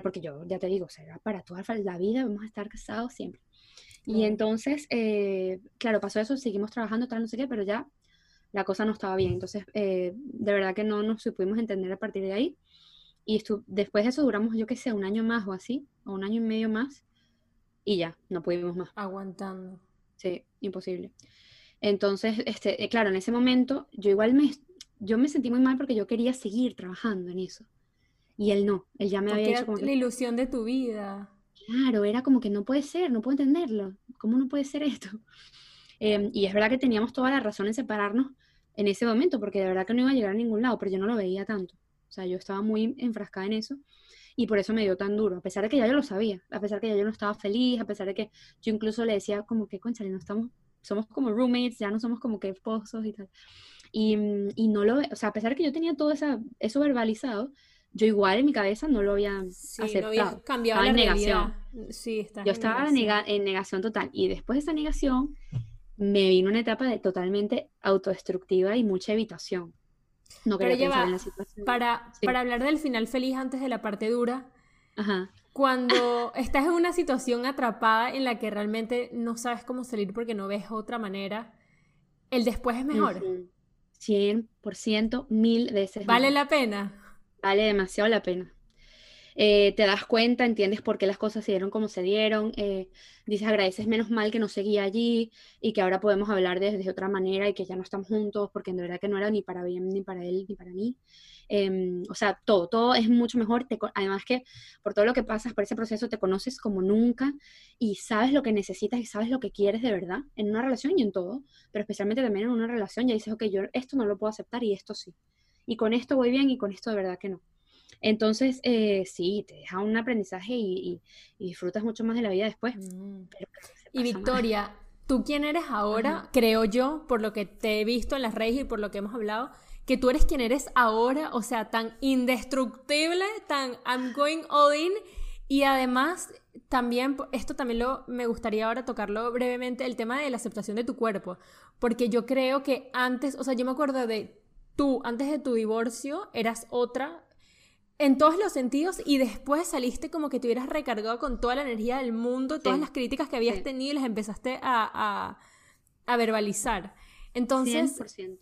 Porque yo, ya te digo, o sea, para toda la vida vamos a estar casados siempre. Y entonces, eh, claro, pasó eso, seguimos trabajando, tal, no sé qué, pero ya la cosa no estaba bien. Entonces, eh, de verdad que no nos pudimos entender a partir de ahí. Y después de eso duramos, yo qué sé, un año más o así, o un año y medio más. Y ya, no pudimos más. Aguantando. Sí, imposible. Entonces, este, eh, claro, en ese momento yo igual me, yo me sentí muy mal porque yo quería seguir trabajando en eso. Y él no, él ya me había dicho como la ilusión de tu vida. Claro, era como que no puede ser, no puedo entenderlo. ¿Cómo no puede ser esto? Em, y es verdad que teníamos toda la razón en separarnos en ese momento, porque de verdad que no iba a llegar a ningún lado, pero yo no lo veía tanto. O sea, yo estaba muy enfrascada en eso y por eso me dio tan duro, a pesar de que ya yo lo sabía, a pesar de que ya yo no estaba feliz, a pesar de que yo incluso le decía como que, conchale, no estamos, somos como roommates, ya no somos como que esposos y tal. Y, y no lo, o sea, a pesar de que yo tenía todo esa, eso verbalizado, yo igual en mi cabeza no lo había aceptado. cambiado en negación. Sí, yo estaba en negación total. Y después de esa negación, me vino una etapa de totalmente autodestructiva y mucha evitación. No quería pensar en la situación. Para, para hablar del final feliz antes de la parte dura, cuando estás en una situación atrapada en la que realmente no sabes cómo salir porque no ves otra manera, el después es mejor. 100%, mil veces. ¿Vale la pena? Vale demasiado la pena. Eh, te das cuenta, entiendes por qué las cosas se dieron como se dieron, eh, dices agradeces menos mal que no seguía allí y que ahora podemos hablar desde otra manera y que ya no estamos juntos porque de verdad que no era ni para bien, ni para él, ni para mí. Em, o sea, todo, todo es mucho mejor. además que por todo lo que pasas por ese proceso te conoces como nunca y sabes lo que necesitas y sabes lo que quieres de verdad en una relación y en todo, pero especialmente también en una relación ya dices, ok, yo esto no lo puedo aceptar y esto sí y con esto voy bien y con esto de verdad que no. Entonces, eh, sí, te deja un aprendizaje y, disfrutas mucho más de la vida después. Mm. y Victoria, ¿tú quién eres ahora? Creo yo, por lo que te he visto en las redes y por lo que hemos hablado, que tú eres quien eres ahora, o sea, tan indestructible, tan I'm going all in. Y además, también, esto también lo, me gustaría ahora tocarlo brevemente, el tema de la aceptación de tu cuerpo. Porque yo creo que antes, o sea, yo me acuerdo de tú antes de tu divorcio eras otra en todos los sentidos y después saliste como que te hubieras recargado con toda la energía del mundo, todas las críticas que habías tenido y las empezaste a, verbalizar. Entonces... 100%.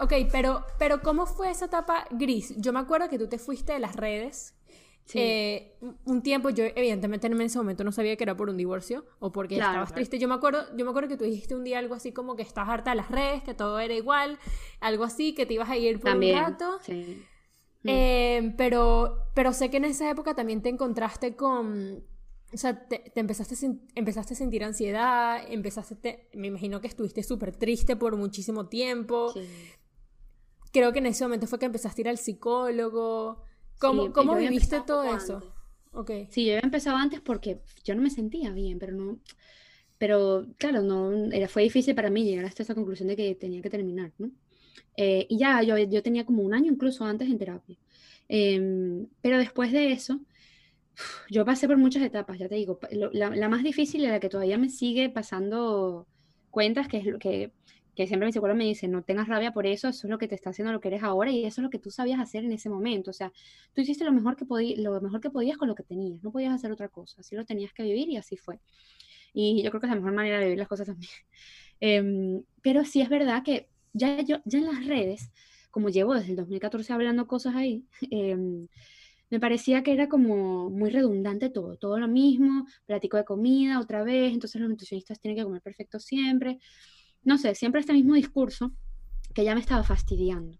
Ok, pero, pero ¿cómo fue esa etapa gris? Yo me acuerdo que tú te fuiste de las redes eh, un tiempo, yo evidentemente en ese momento no sabía que era por un divorcio o porque estabas triste. Yo me, acuerdo, yo me acuerdo que tú dijiste un día algo así como que estás harta de las redes, que todo era igual, algo así, que te ibas a ir por un rato. Eh, mm. pero, pero sé que en esa época también te encontraste con... O sea, te, empezaste, empezaste a sentir ansiedad, empezaste, me imagino que estuviste súper triste por muchísimo tiempo. Creo que en ese momento fue que empezaste a ir al psicólogo. ¿Cómo, ¿cómo viviste todo eso? Okay. Sí, yo había empezado antes porque yo no me sentía bien, pero no, pero claro, no, era, fue difícil para mí llegar hasta esa conclusión de que tenía que terminar, ¿no? Eh, y ya, yo, yo, tenía como un año incluso antes en terapia. Em, pero después de eso, yo pasé por muchas etapas, ya te digo, la, la, más difícil y la que todavía me sigue pasando cuentas, que es lo que que siempre mi psicólogo me dice, no tengas rabia por eso, eso es lo que te está haciendo lo que eres ahora y eso es lo que tú sabías hacer en ese momento. O sea, tú hiciste lo mejor que, lo mejor que podías con lo que tenías, no podías hacer otra cosa, así lo tenías que vivir y así fue. Y yo creo que es la mejor manera de vivir las cosas también. Em, pero sí es verdad que ya, yo, ya en las redes, como llevo desde el 2014 hablando cosas ahí, em, me parecía que era como muy redundante todo, todo lo mismo, platico de comida otra vez, entonces los nutricionistas tienen que comer perfecto siempre no sé, siempre este mismo discurso que ya me estaba fastidiando.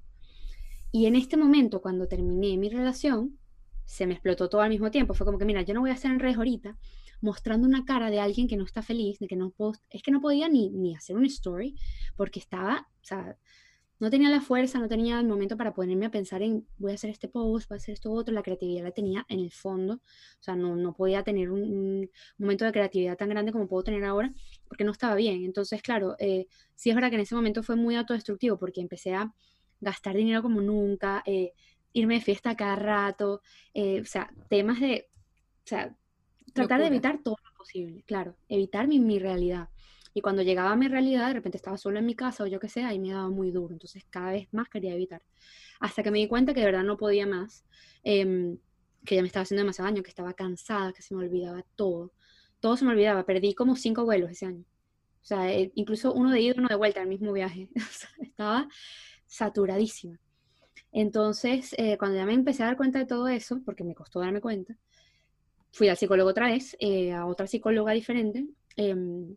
Y en este momento, cuando terminé mi relación, se me explotó todo al mismo tiempo. Fue como que, mira, yo no voy a hacer en redes ahorita mostrando una cara de alguien que no está feliz, de que no puedo, es que no podía ni, ni hacer una story, porque estaba, o no tenía la fuerza, no tenía el momento para ponerme a pensar en voy a hacer este post, voy a hacer esto otro, la creatividad la tenía en el fondo, o sea, no, no podía tener un, momento de creatividad tan grande como puedo tener ahora, porque no estaba bien. Entonces, claro, eh, sí es verdad que en ese momento fue muy autodestructivo, porque empecé a gastar dinero como nunca, eh, irme de fiesta cada rato, eh, o sea, temas de, o sea, tratar de evitar todo lo posible, claro, evitar mi, mi realidad. Y cuando llegaba a mi realidad, de repente estaba solo en mi casa o yo qué sé, ahí me daba muy duro. Entonces cada vez más quería evitar. Hasta que me di cuenta que de verdad no podía más, em, que ya me estaba haciendo demasiado daño, que estaba cansada, que se me olvidaba todo. Todo se me olvidaba. Perdí como cinco vuelos ese año. O sea, eh, incluso uno de ida y uno de vuelta al mismo viaje. estaba saturadísima. Entonces, eh, cuando ya me empecé a dar cuenta de todo eso, porque me costó darme cuenta, fui al psicólogo otra vez, eh, a otra psicóloga diferente, em,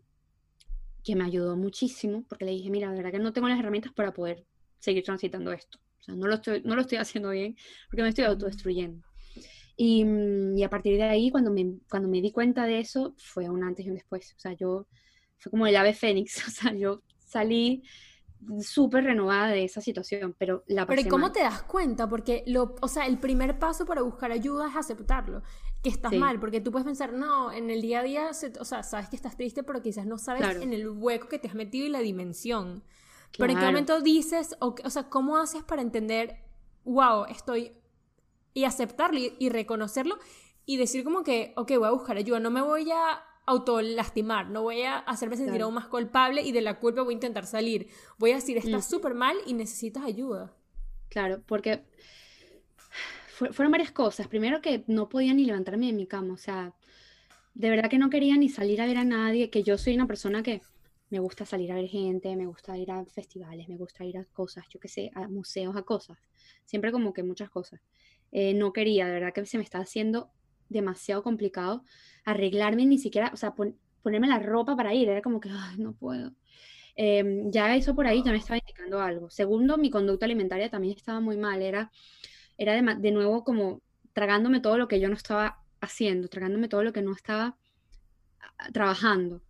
que me ayudó muchísimo, porque le dije, mira, de verdad que no tengo las herramientas para poder seguir transitando esto. O sea, no lo estoy, no lo estoy haciendo bien, porque me estoy autodestruyendo. Y, mm, y, a partir de ahí, cuando me, cuando me di cuenta de eso, fue un antes y un después. O sea, yo, fue como el ave fénix. O sea, yo salí súper renovada de esa situación, pero la Pero ¿cómo te das cuenta? Porque, lo, o sea, el primer paso para buscar ayuda es aceptarlo, que estás mal, porque tú puedes pensar, no, en el día a día, o sea, sabes que estás triste, pero quizás no sabes en el hueco que te has metido y la dimensión. Pero en qué momento dices, o, o sea, ¿cómo haces para entender, wow, estoy, y aceptarlo y, y reconocerlo y decir como que, ok, voy a buscar ayuda, no me voy a autolastimar, no voy a hacerme sentir aún más culpable y de la culpa voy a intentar salir. Voy a decir, estás súper mal y necesitas ayuda. Claro, porque fueron varias cosas. Primero que no podía ni levantarme de mi cama, o sea, de verdad que no quería ni salir a ver a nadie, que yo soy una persona que me gusta salir a ver gente, me gusta ir a festivales, me gusta ir a cosas, yo qué sé, a museos, a cosas. Siempre como que muchas cosas. Eh, no quería, de verdad que se me está haciendo demasiado complicado arreglarme, ni siquiera, o sea, ponerme la ropa para ir, era como que, ay, no puedo. Em, ya eso por ahí ya me estaba indicando algo. Segundo, mi conducta alimentaria también estaba muy mal, era, era de, de nuevo como tragándome todo lo que yo no estaba haciendo, tragándome todo lo que no estaba ah, trabajando.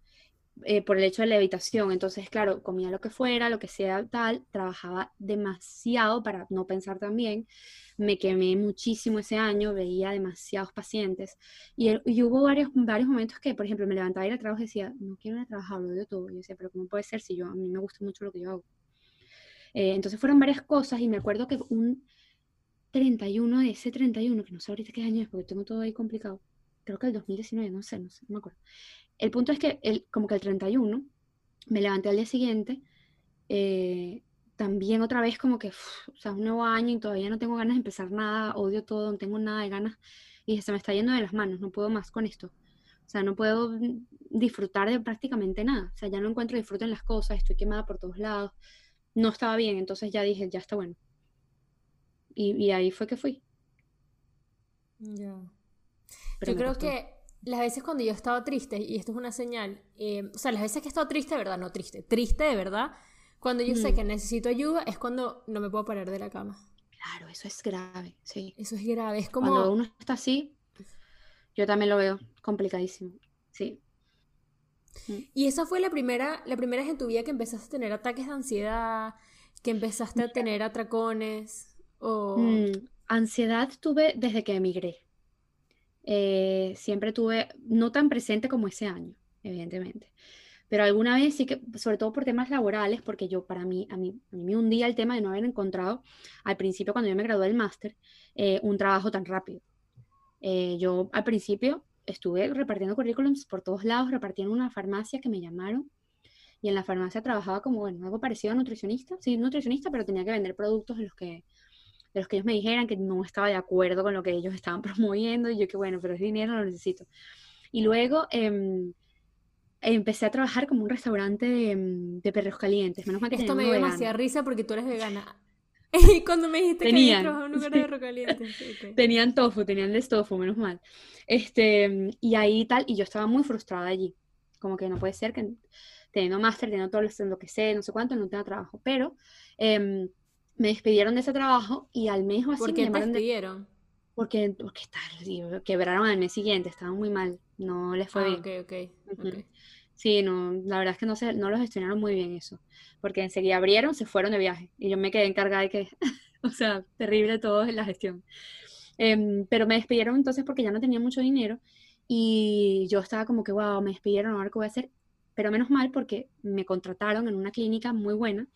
Eh, por el hecho de la evitación. Entonces, claro, comía lo que fuera, lo que sea tal, trabajaba demasiado para no pensar también. Me quemé muchísimo ese año, veía demasiados pacientes y, hubo varios, varios momentos que, por ejemplo, me levantaba y ir a trabajo y decía, no quiero ir a trabajar, lo odio todo. Y yo decía, pero ¿cómo puede ser si yo, a mí me gusta mucho lo que yo hago? Eh, entonces fueron varias cosas y me acuerdo que un 31 de ese 31, que no sé ahorita qué año es porque tengo todo ahí complicado, creo que el 2019, no sé, no sé, no me acuerdo. El punto es que el, como que el 31 me levanté al día siguiente, eh, también otra vez como que, o sea, un nuevo año y todavía no tengo ganas de empezar nada, odio todo, no tengo nada de ganas y se me está yendo de las manos, no puedo más con esto. O sea, no puedo disfrutar de prácticamente nada. O sea, ya no encuentro disfrute en las cosas, estoy quemada por todos lados. No estaba bien, entonces ya dije, ya está bueno. Y, ahí fue que fui. Ya. Yo creo que las veces cuando yo he estado triste, y esto es una señal, eh, o sea, las veces que he estado triste, de verdad, no triste, triste de verdad, cuando yo sé mm. que necesito ayuda es cuando no me puedo parar de la cama. Claro, eso es grave, sí. Eso es grave, es como... Cuando uno está así, yo también lo veo complicadísimo, sí. Mm. Y esa fue la primera, la primera vez en tu vida que empezaste a tener ataques de ansiedad, que empezaste a tener atracones, o... Mm, ansiedad tuve desde que emigré. Eh, siempre tuve, no tan presente como ese año, evidentemente. Pero alguna vez sí que, sobre todo por temas laborales, porque yo, para mí, a mí, a mí me hundía el tema de no haber encontrado al principio, cuando yo me gradué del máster, eh, un trabajo tan rápido. Eh, yo al principio estuve repartiendo currículums por todos lados, repartiendo en una farmacia que me llamaron y en la farmacia trabajaba como, bueno, algo parecido a nutricionista, sí, nutricionista, pero tenía que vender productos de los que de los que ellos me dijeran que no estaba de acuerdo con lo que ellos estaban promoviendo y yo que bueno, pero es dinero, lo necesito. Y luego em, empecé a trabajar como un restaurante de, em, perros calientes. Menos mal que Esto me dio demasiada risa porque tú eres vegana. Y cuando me dijiste tenían, que en un lugar de perros calientes. Tenían tofu, tenían de tofu, menos mal. Este, y ahí tal, y yo estaba muy frustrada allí. Como que no puede ser que teniendo máster, teniendo todo lo que sé, no sé cuánto, no tenga trabajo. Pero em, me despidieron de ese trabajo y al mes o así ¿Por qué me despidieron? Porque, quebraron al mes siguiente, estaban muy mal, no les fue ah, bien. Ok, ok. Sí, no, la verdad es que no, se, no lo gestionaron muy bien eso, porque enseguida abrieron, se fueron de viaje y yo me quedé encargada de que, o sea, terrible todo en la gestión. Em, pero me despidieron entonces porque ya no tenía mucho dinero y yo estaba como que, wow, me despidieron, ahora qué voy a hacer, pero menos mal porque me contrataron en una clínica muy buena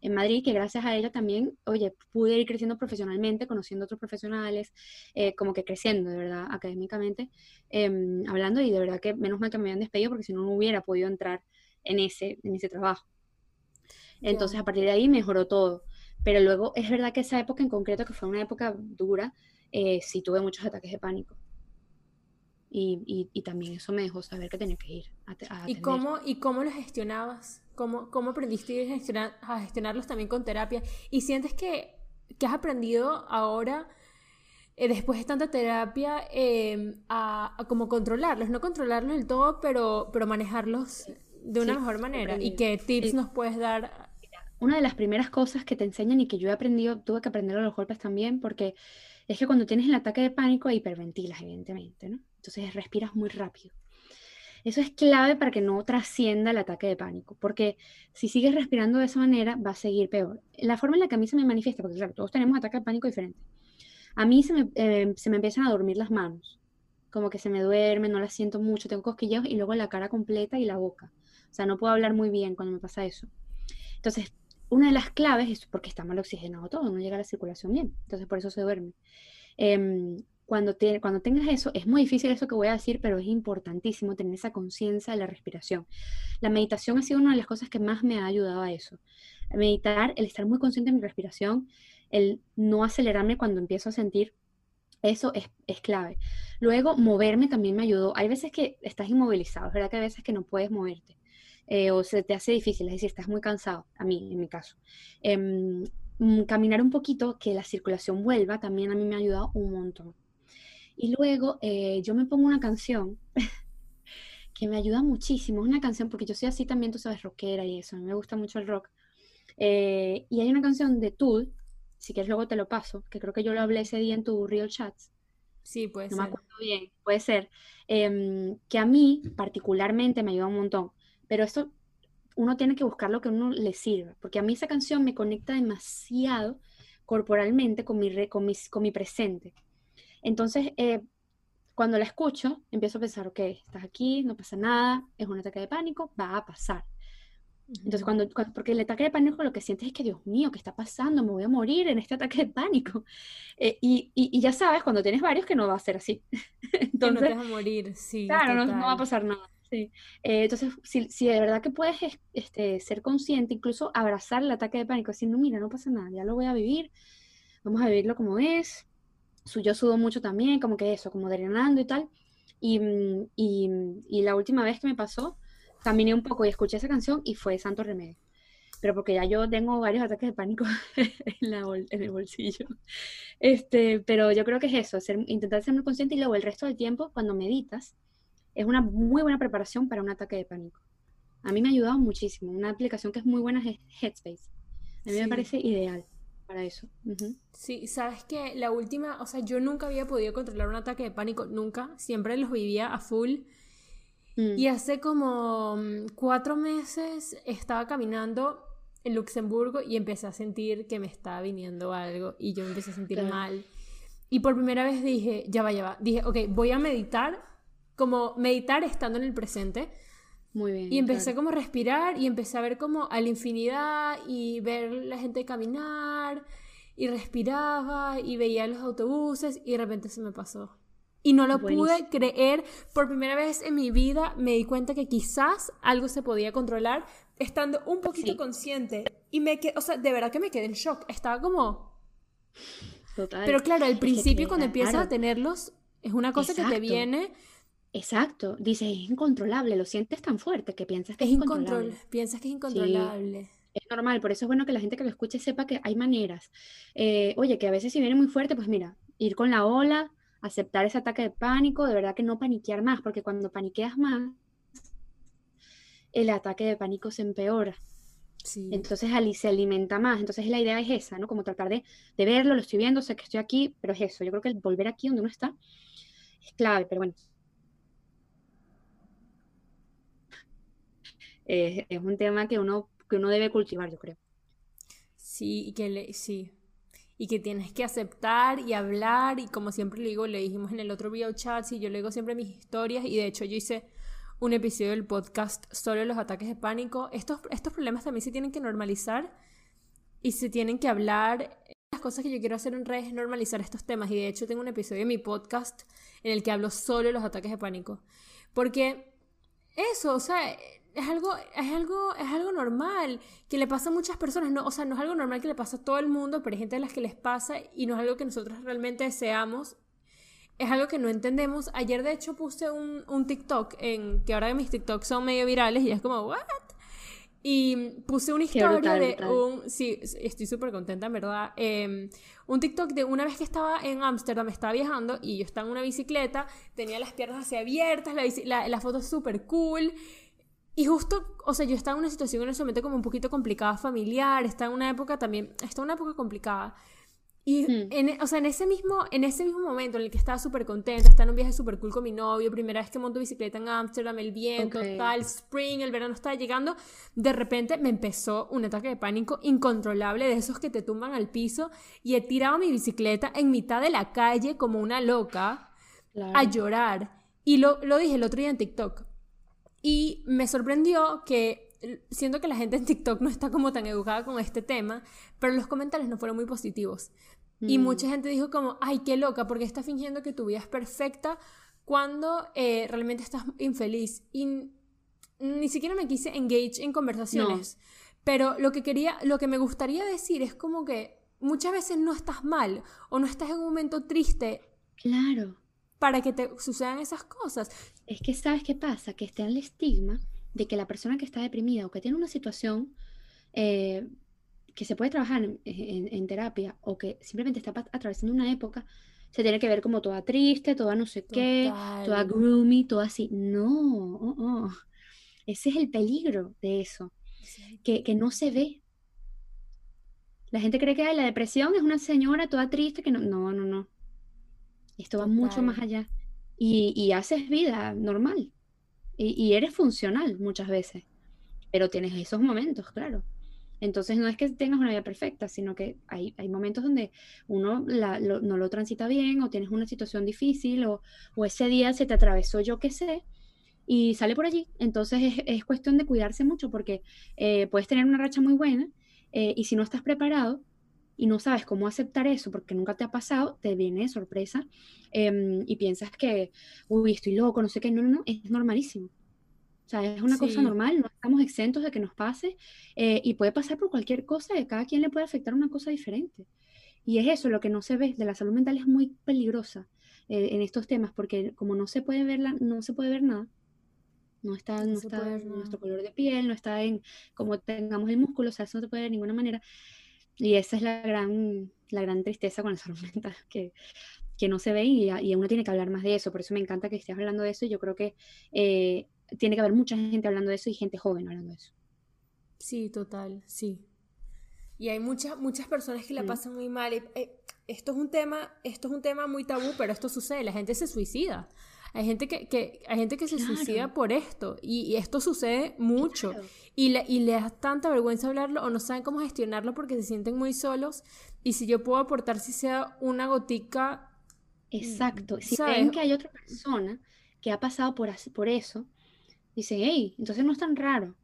en Madrid, que gracias a ella también, oye, pude ir creciendo profesionalmente, conociendo otros profesionales, eh, como que creciendo, de verdad, académicamente, em, hablando, y de verdad que menos mal que me habían despedido, porque si no, no hubiera podido entrar en ese, en ese trabajo. Entonces, a partir de ahí mejoró todo. Pero luego, es verdad que esa época en concreto, que fue una época dura, eh, sí tuve muchos ataques de pánico. Y, y, también eso me dejó saber que tenía que ir a, ¿Y, cómo, ¿Y cómo lo gestionabas? ¿Cómo, cómo aprendiste a, gestionar, a gestionarlos también con terapia? ¿Y sientes que, que has aprendido ahora, eh, después de tanta terapia, em, a, a, como controlarlos? No controlarlos del todo, pero, pero manejarlos de una mejor manera. ¿Y qué tips nos puedes dar? Una de las primeras cosas que te enseñan y que yo he aprendido, tuve que aprender a los golpes también, porque es que cuando tienes el ataque de pánico hiperventilas, evidentemente, ¿no? Entonces respiras muy rápido. Eso es clave para que no trascienda el ataque de pánico, porque si sigues respirando de esa manera, va a seguir peor. La forma en la que a mí se me manifiesta, porque claro, todos tenemos ataque de pánico diferente. A mí se me, eh, se me empiezan a dormir las manos, como que se me duerme, no las siento mucho, tengo cosquilleos y luego la cara completa y la boca. O sea, no puedo hablar muy bien cuando me pasa eso. Entonces, una de las claves es porque está mal oxigenado todo, no llega la circulación bien. Entonces, por eso se duerme. Em, cuando, te, cuando tengas eso, es muy difícil eso que voy a decir, pero es importantísimo tener esa conciencia de la respiración. La meditación ha sido una de las cosas que más me ha ayudado a eso. Meditar, el estar muy consciente de mi respiración, el no acelerarme cuando empiezo a sentir, eso es, es clave. Luego, moverme también me ayudó. Hay veces que estás inmovilizado, es verdad que hay veces que no puedes moverte. Eh, o se te hace difícil, es decir, estás muy cansado, a mí, en mi caso. Mm, caminar un poquito, que la circulación vuelva, también a mí me ha ayudado un montón. Y luego eh, yo me pongo una canción que me ayuda muchísimo. Es una canción, porque yo soy así también, tú sabes, rockera y eso, a mí me gusta mucho el rock. Eh, y hay una canción de Tool, si quieres luego te lo paso, que creo que yo lo hablé ese día en tu Real Chats. Sí, puede ser. No me acuerdo bien, puede ser. Em, que a mí particularmente me ayuda un montón. Pero esto uno tiene que buscar lo que a uno le sirva, porque a mí esa canción me conecta demasiado corporalmente con mi, con con mi presente. Entonces, eh, cuando la escucho, empiezo a pensar, ok, estás aquí, no pasa nada, es un ataque de pánico, va a pasar. Entonces, cuando, porque el ataque de pánico lo que sientes es que, Dios mío, ¿qué está pasando? Me voy a morir en este ataque de pánico. Eh, y, y, ya sabes, cuando tienes varios, que no va a ser así. Entonces, que no te vas a morir, sí. Claro, no, no, va a pasar nada. Sí. Eh, entonces, si, si, de verdad que puedes este, ser consciente, incluso abrazar el ataque de pánico, diciendo, mira, no pasa nada, ya lo voy a vivir, vamos a vivirlo como es, yo sudo mucho también, como que eso, como drenando y tal. Y, y, y, la última vez que me pasó, caminé un poco y escuché esa canción y fue Santo Remedio. Pero porque ya yo tengo varios ataques de pánico en, la en el bolsillo. Este, pero yo creo que es eso, ser, intentar ser muy consciente y luego el resto del tiempo, cuando meditas, es una muy buena preparación para un ataque de pánico. A mí me ha ayudado muchísimo. Una aplicación que es muy buena es Headspace. A mí me parece ideal para eso. Sí, sabes que la última, o sea, yo nunca había podido controlar un ataque de pánico, nunca, siempre los vivía a full. Mm. Y hace como mm, cuatro meses estaba caminando en Luxemburgo y empecé a sentir que me estaba viniendo algo y yo me empecé a sentir mal. Y por primera vez dije, ya va, ya va. Dije, ok, voy a meditar, como meditar estando en el presente muy bien. Y empecé como a respirar y empecé a ver como a la infinidad y ver la gente caminar y respiraba y veía los autobuses y de repente se me pasó. Y no lo pude creer. Por primera vez en mi vida me di cuenta que quizás algo se podía controlar estando un poquito consciente. Y me quedé, o sea, de verdad que me quedé en shock. Estaba como... Total. Pero claro, al principio cuando empiezas a tenerlos, es una cosa que te viene Exacto, dices, es incontrolable, lo sientes tan fuerte que piensas que es, incontrolable. Piensas que es incontrolable. es normal, por eso es bueno que la gente que lo escuche sepa que hay maneras. Eh, oye, que a veces si viene muy fuerte, pues mira, ir con la ola, aceptar ese ataque de pánico, de verdad que no paniquear más, porque cuando paniqueas más, el ataque de pánico se empeora. Sí. Entonces se alimenta más. Entonces la idea es esa, ¿no? Como tratar de, de verlo, lo estoy viendo, sé que estoy aquí, pero es eso. Yo creo que el volver aquí donde uno está es clave, pero bueno, es, es un tema que uno, que uno debe cultivar, yo creo. Sí, y que le, sí. Y que tienes que aceptar y hablar. Y como siempre le digo, le dijimos en el otro video chat, y yo le digo siempre mis historias. Y de hecho, yo hice un episodio del podcast sobre los ataques de pánico. Estos, estos problemas también se tienen que normalizar y se tienen que hablar. Las cosas que yo quiero hacer en redes es normalizar estos temas. Y de hecho, tengo un episodio de mi podcast en el que hablo solo de los ataques de pánico. Porque eso, o sea, es algo, es algo, es algo normal que le pasa a muchas personas, no, o sea, no es algo normal que le pasa a todo el mundo, pero hay gente a las que les pasa y no es algo que nosotros realmente deseamos. Es algo que no entendemos. Ayer, de hecho, puse un, un TikTok en que ahora mis TikToks son medio virales y es como, ¿what? Y puse una historia de un. Sí, estoy súper contenta, en verdad. Em, un TikTok de una vez que estaba en Ámsterdam, estaba viajando y yo estaba en una bicicleta, tenía las piernas así abiertas, la, la, la foto súper cool. Y justo, o sea, yo estaba en una situación en ese momento como un poquito complicada familiar, estaba en una época también, estaba en una época complicada. Y, hmm. en, o sea, en ese, mismo, en ese mismo momento en el que estaba súper contenta, estaba en un viaje súper cool con mi novio, primera vez que monto bicicleta en Ámsterdam, el viento, tal, spring, el verano estaba llegando, de repente me empezó un ataque de pánico incontrolable de esos que te tumban al piso y he tirado mi bicicleta en mitad de la calle como una loca a llorar. Y lo, lo dije el otro día en TikTok. Y me sorprendió que siento que la gente en TikTok no está como tan educada con este tema, pero los comentarios no fueron muy positivos. Y mm. mucha gente dijo como, ay, qué loca, porque estás fingiendo que tu vida es perfecta cuando eh, realmente estás infeliz. Y ni siquiera me quise engage en conversaciones. Pero lo que quería, lo que me gustaría decir es como que muchas veces no estás mal o no estás en un momento triste. Claro para que te sucedan esas cosas. Es que sabes qué pasa, que está el estigma de que la persona que está deprimida o que tiene una situación eh, que se puede trabajar en, terapia o que simplemente está atravesando una época, se tiene que ver como toda triste, toda no sé qué, toda gloomy, toda así. No, oh, oh. ese es el peligro de eso, que, que, no se ve. La gente cree que la depresión es una señora toda triste que no, no, no, no. Esto va mucho más allá. Y, haces vida normal. Y, eres funcional muchas veces. Pero tienes esos momentos, claro. Entonces no es que tengas una vida perfecta, sino que hay, momentos donde uno no lo transita bien o tienes una situación difícil o, ese día se te atravesó yo qué sé y sale por allí. Entonces es, cuestión de cuidarse mucho porque eh, puedes tener una racha muy buena eh, y si no estás preparado, y no sabes cómo aceptar eso porque nunca te ha pasado, te viene de sorpresa em, y piensas que, uy, estoy loco, no sé qué, no, no, no, es normalísimo. O sea, es una cosa normal, no estamos exentos de que nos pase eh, y puede pasar por cualquier cosa, de cada quien le puede afectar una cosa diferente. Y es eso, lo que no se ve de la salud mental es muy peligrosa eh, en estos temas porque como no se puede ver, no se puede ver nada, no está, no, está en nuestro color de piel, no está en cómo tengamos el músculo, o sea, eso no se puede ver de ninguna manera. Y esa es la gran, la gran tristeza con la salud mental, que, que no se ve y, y, uno tiene que hablar más de eso. Por eso me encanta que estés hablando de eso. Y yo creo que eh, tiene que haber mucha gente hablando de eso y gente joven hablando de eso. Sí, total, sí. Y hay muchas, muchas personas que la mm. pasan muy mal. Eh, esto es un tema, esto es un tema muy tabú, pero esto sucede, la gente se suicida. Hay gente que, que hay gente que se suicida por esto y, esto sucede mucho y, le, y les da tanta vergüenza hablarlo o no saben cómo gestionarlo porque se sienten muy solos y si yo puedo aportar si sea una gotica... Exacto, si ven que hay otra persona que ha pasado por, por eso, dicen, hey, entonces no es tan raro.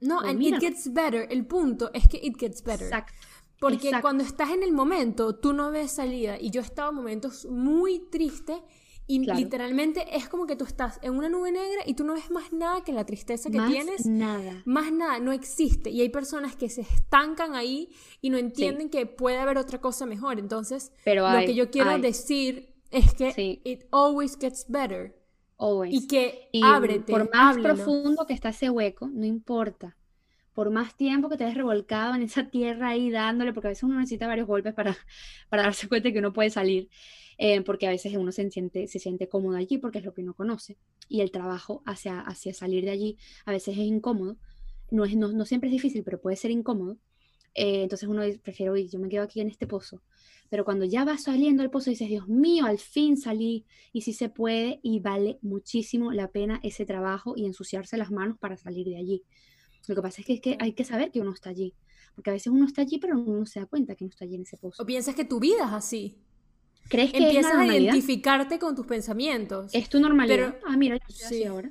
No, and it gets better. El punto es que it gets better. Exacto. Porque cuando estás en el momento, tú no ves salida. Y yo he estado en momentos muy tristes y literalmente es como que tú estás en una nube negra y tú no ves más nada que la tristeza que más tienes. Nada. Más nada, no existe. Y hay personas que se estancan ahí y no entienden que puede haber otra cosa mejor. Entonces, lo que yo quiero decir es que it always gets better. Always. Y que ábrete. Por más profundo que está ese hueco, no importa. Por más tiempo que te hayas revolcado en esa tierra ahí dándole, porque a veces uno necesita varios golpes para, para darse cuenta de que uno puede salir. Eh, porque a veces uno se siente, se siente cómodo allí porque es lo que uno conoce y el trabajo hacia, hacia salir de allí a veces es incómodo, no, es, no, siempre es difícil, pero puede ser incómodo, eh, entonces uno prefiere, oye, yo me quedo aquí en este pozo, pero cuando ya vas saliendo del pozo dices, Dios mío, al fin salí y sí se puede y vale muchísimo la pena ese trabajo y ensuciarse las manos para salir de allí. Lo que pasa es que, es que hay que saber que uno está allí. Porque a veces uno está allí, pero uno no se da cuenta que no está allí en ese pozo. O piensas que tu vida es así. ¿Crees que Empiezas es a identificarte con tus pensamientos. Es tu normalidad. Pero- ah, mira, yo estoy así sí. ahora.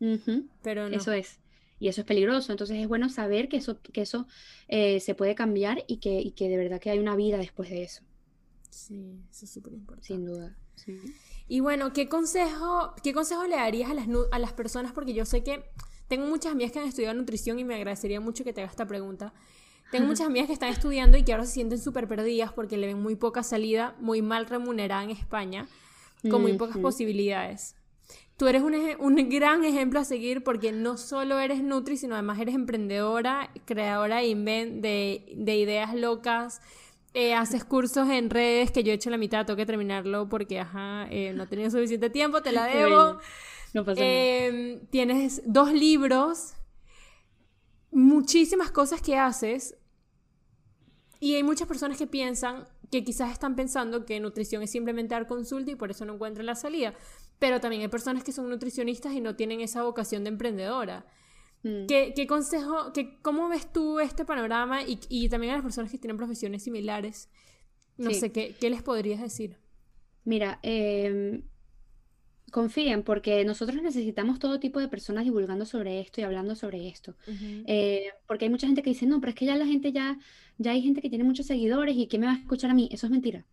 Ujú, pero no. Eso es. Y eso es peligroso. Entonces es bueno saber que eso, que eso eh, se puede cambiar y que, y que de verdad que hay una vida después de eso. Sí, eso es súper importante. Sin duda. Sí. Y bueno, ¿qué consejo, ¿qué consejo le darías a las, a las personas? Porque yo sé que tengo muchas amigas que han estudiado nutrición y me agradecería mucho que te haga esta pregunta. Tengo muchas amigas que están estudiando y que ahora se sienten súper perdidas porque le ven muy poca salida, muy mal remunerada en España, con muy pocas Ujú. posibilidades. Tú eres un, un gran ejemplo a seguir porque no solo eres Nutri, sino además eres emprendedora, creadora de, inven- de, de ideas locas, eh, haces cursos en redes que yo he hecho la mitad, tengo que terminarlo porque ajá, eh, no he tenido suficiente tiempo, te la debo. No pasa nada. Eh, tienes dos libros, muchísimas cosas que haces y hay muchas personas que piensan que quizás están pensando que nutrición es simplemente dar consulta y por eso no encuentran la salida. Pero también hay personas que son nutricionistas y no tienen esa vocación de emprendedora. Mm. ¿Qué, qué consejo, qué, cómo ves tú este panorama y, y también a las personas que tienen profesiones similares? No Sí. sé, ¿qué, ¿qué les podrías decir? Mira, em, confíen porque nosotros necesitamos todo tipo de personas divulgando sobre esto y hablando sobre esto. Eh, porque hay mucha gente que dice, no, pero es que ya la gente ya, ya hay gente que tiene muchos seguidores y ¿quién me va a escuchar a mí? Eso es mentira.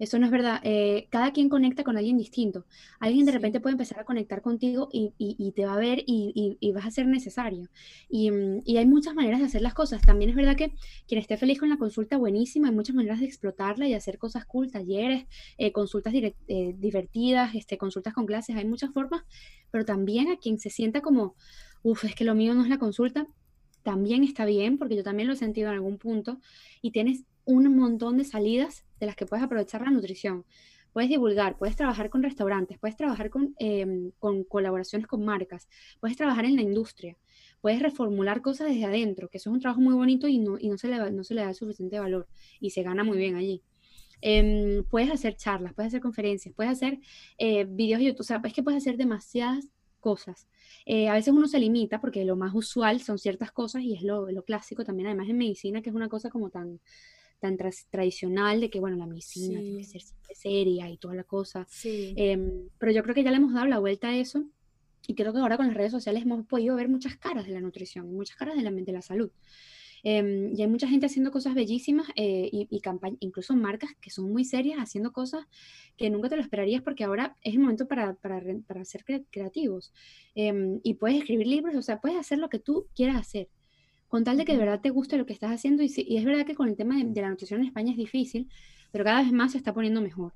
Eso no es verdad. Eh, cada quien conecta con alguien distinto. Alguien de Sí. repente puede empezar a conectar contigo y, y- y te va a ver y, vas a ser necesario. Y, mm, y hay muchas maneras de hacer las cosas. También es verdad que quien esté feliz con la consulta, buenísima. Hay muchas maneras de explotarla y hacer cosas cool, talleres, eh, consultas direct- eh, divertidas, este, consultas con clases. Hay muchas formas. Pero también a quien se sienta como, uff, es que lo mío no es la consulta, también está bien, porque yo también lo he sentido en algún punto, y tienes un montón de salidas de las que puedes aprovechar la nutrición. Puedes divulgar, puedes trabajar con restaurantes, puedes trabajar con, em, con colaboraciones con marcas, puedes trabajar en la industria, puedes reformular cosas desde adentro, que eso es un trabajo muy bonito y no, y no, se, le, no se le da suficiente valor y se gana muy bien allí. Em, puedes hacer charlas, puedes hacer conferencias, puedes hacer eh, videos de YouTube, o sea, es que puedes hacer demasiadas cosas. Eh, a veces uno se limita porque lo más usual son ciertas cosas y es lo, lo clásico también, además en medicina, que es una cosa como tan, tan tradicional de que, bueno, la medicina tiene que Sí. ser seria y toda la cosa. Sí. Em, pero yo creo que ya le hemos dado la vuelta a eso y creo que ahora con las redes sociales hemos podido ver muchas caras de la nutrición muchas caras de la, de la salud. Em, y hay mucha gente haciendo cosas bellísimas eh, y, y campañas, incluso marcas que son muy serias haciendo cosas que nunca te lo esperarías porque ahora es el momento para, para, para ser cre- creativos. Em, y puedes escribir libros, o sea, puedes hacer lo que tú quieras hacer, con tal de que de verdad te guste lo que estás haciendo. Y, sí- y es verdad que con el tema de, de la nutrición en España es difícil, pero cada vez más se está poniendo mejor.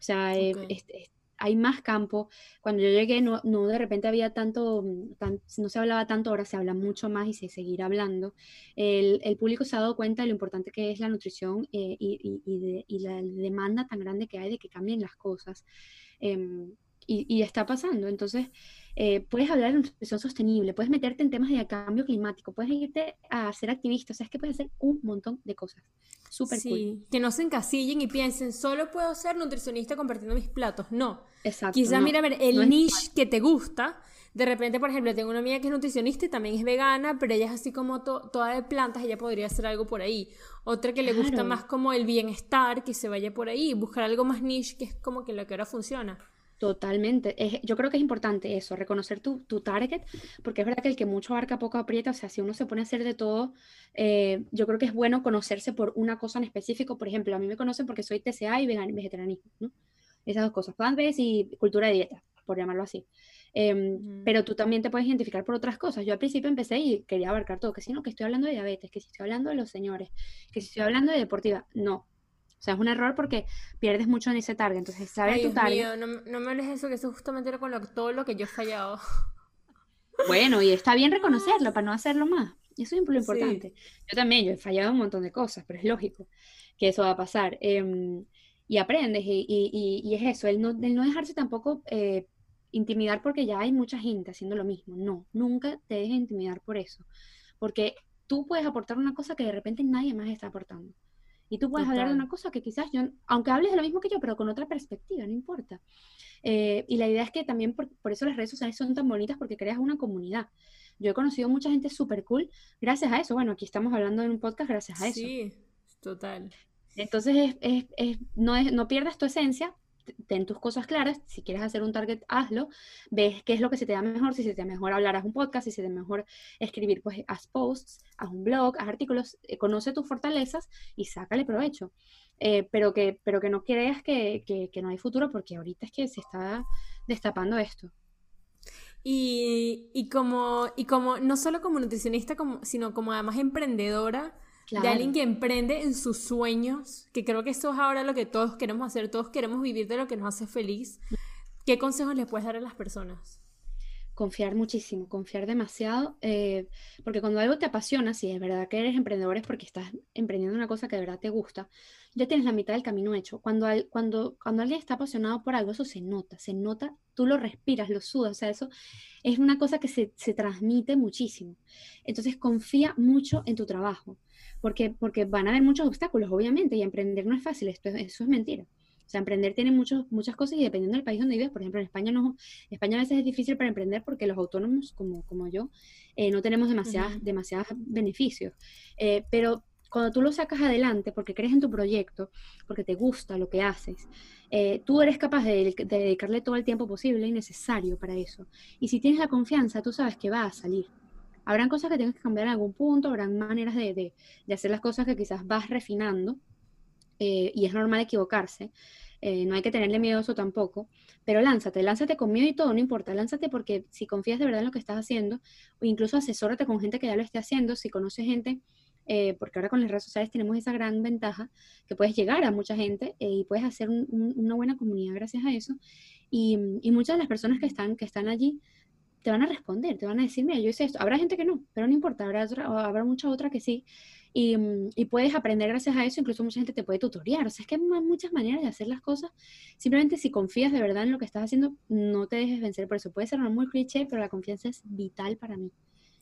O sea, eh, Ok. es- es- hay más campo. Cuando yo llegué, no, no de repente había tanto, mm, tan- no se hablaba tanto, ahora se habla mucho más y se seguirá hablando. El, el público se ha dado cuenta de lo importante que es la nutrición eh, y, y- y de- y la demanda tan grande que hay de que cambien las cosas. Em, y, y está pasando. Entonces, eh, puedes hablar de nutrición sostenible, puedes meterte en temas de cambio climático, puedes irte a ser activista, o sea, es que puedes hacer un montón de cosas. Súper cool. Que no se encasillen y piensen, solo puedo ser nutricionista compartiendo mis platos. No. Exacto. Quizás no, mira a ver el no niche que te gusta. De repente, por ejemplo, tengo una amiga que es nutricionista y también es vegana, pero ella es así como to- toda de plantas, ella podría hacer algo por ahí. Otra que le gusta más como el bienestar, que se vaya por ahí, buscar algo más niche, que es como que lo que ahora funciona. Totalmente. Es- yo creo que es importante eso, reconocer tu, tu target, porque es verdad que el que mucho abarca poco aprieta, o sea, si uno se pone a hacer de todo, eh, yo creo que es bueno conocerse por una cosa en específico. Por ejemplo, a mí me conocen porque soy TCA y vegan, vegetarianismo, ¿no? Esas dos cosas, plant-based y cultura de dieta, por llamarlo así. Em, pero tú también te puedes identificar por otras cosas. Yo al principio empecé y quería abarcar todo, que si no, que estoy hablando de diabetes, que si estoy hablando de los señores, que si estoy hablando de deportiva. No. O sea, es un error porque pierdes mucho en ese target. Entonces, saber Ay, tu Dios target. mío, no, no me hables de eso, que eso justamente era con lo- todo lo que yo he fallado. Bueno, y está bien reconocerlo para no hacerlo más. Eso es lo Sí. importante. Yo también, yo he fallado un montón de cosas, pero es lógico que eso va a pasar. Em, y aprendes, y, y- y- y es eso, el no, el no dejarse tampoco eh, intimidar porque ya hay mucha gente haciendo lo mismo. No, nunca te dejes intimidar por eso. Porque tú puedes aportar una cosa que de repente nadie más está aportando. Y tú puedes hablar de una cosa que quizás yo, aunque hables de lo mismo que yo, pero con otra perspectiva, no importa. Eh, y la idea es que también por, por eso las redes sociales son tan bonitas porque creas una comunidad. Yo he conocido mucha gente súper cool gracias a eso. Bueno, aquí estamos hablando en un podcast gracias a eso. Sí, total. Entonces, es, es, no, es, no pierdas tu esencia, ten tus cosas claras, si quieres hacer un target, hazlo, ves qué es lo que se te da mejor, si se te da mejor hablar, haz un podcast, si se te da mejor escribir, pues haz posts, haz un blog, haz artículos, eh, conoce tus fortalezas y sácale provecho. Eh, pero, que, pero que no creas que, que, no hay futuro, porque ahorita es que se está destapando esto. Y, y, como, y como, no solo como nutricionista, como, sino como además emprendedora, de alguien que emprende en sus sueños, que creo que eso es ahora lo que todos queremos hacer, todos queremos vivir de lo que nos hace feliz. ¿Qué consejos les puedes dar a las personas? Confiar muchísimo, confiar demasiado, eh, porque cuando algo te apasiona, si es verdad que eres emprendedor es porque estás emprendiendo una cosa que de verdad te gusta, ya tienes la mitad del camino hecho. Cuando, cuando, cuando alguien está apasionado por algo, eso se nota, se nota, tú lo respiras, lo sudas, o sea, eso es una cosa que se, se transmite muchísimo. Entonces confía mucho en tu trabajo porque, porque van a haber muchos obstáculos, obviamente, y emprender no es fácil, esto, eso es mentira. O sea, emprender tiene muchos, muchas cosas y dependiendo del país donde vives, por ejemplo, en España no, España a veces es difícil para emprender porque los autónomos, como, como yo, eh, no tenemos demasiadas, demasiados beneficios. Eh, pero cuando tú lo sacas adelante porque crees en tu proyecto, porque te gusta lo que haces, eh, tú eres capaz de, de, dedicarle todo el tiempo posible y necesario para eso. Y si tienes la confianza, tú sabes que va a salir. Habrán cosas que tengas que cambiar en algún punto, habrán maneras de, hacer las cosas que quizás vas refinando eh, y es normal equivocarse. Eh, no hay que tenerle miedo a eso tampoco, pero lánzate, lánzate con miedo y todo, no importa, lánzate porque si confías de verdad en lo que estás haciendo, o incluso asesórate con gente que ya lo esté haciendo, si conoces gente, eh, porque ahora con las redes sociales tenemos esa gran ventaja que puedes llegar a mucha gente y puedes hacer una buena comunidad gracias a eso. Y, y, muchas de las personas que están, que están allí te van a responder, te van a decir, mira, yo hice esto. Habrá gente que no, pero no importa, habrá, otra, habrá mucha otra que sí. Y, mm, y, puedes aprender gracias a eso, incluso mucha gente te puede tutoriar. O sea, es que hay muchas maneras de hacer las cosas. Simplemente si confías de verdad en lo que estás haciendo, no te dejes vencer por eso. Puede ser muy cliché, pero la confianza es vital para mí.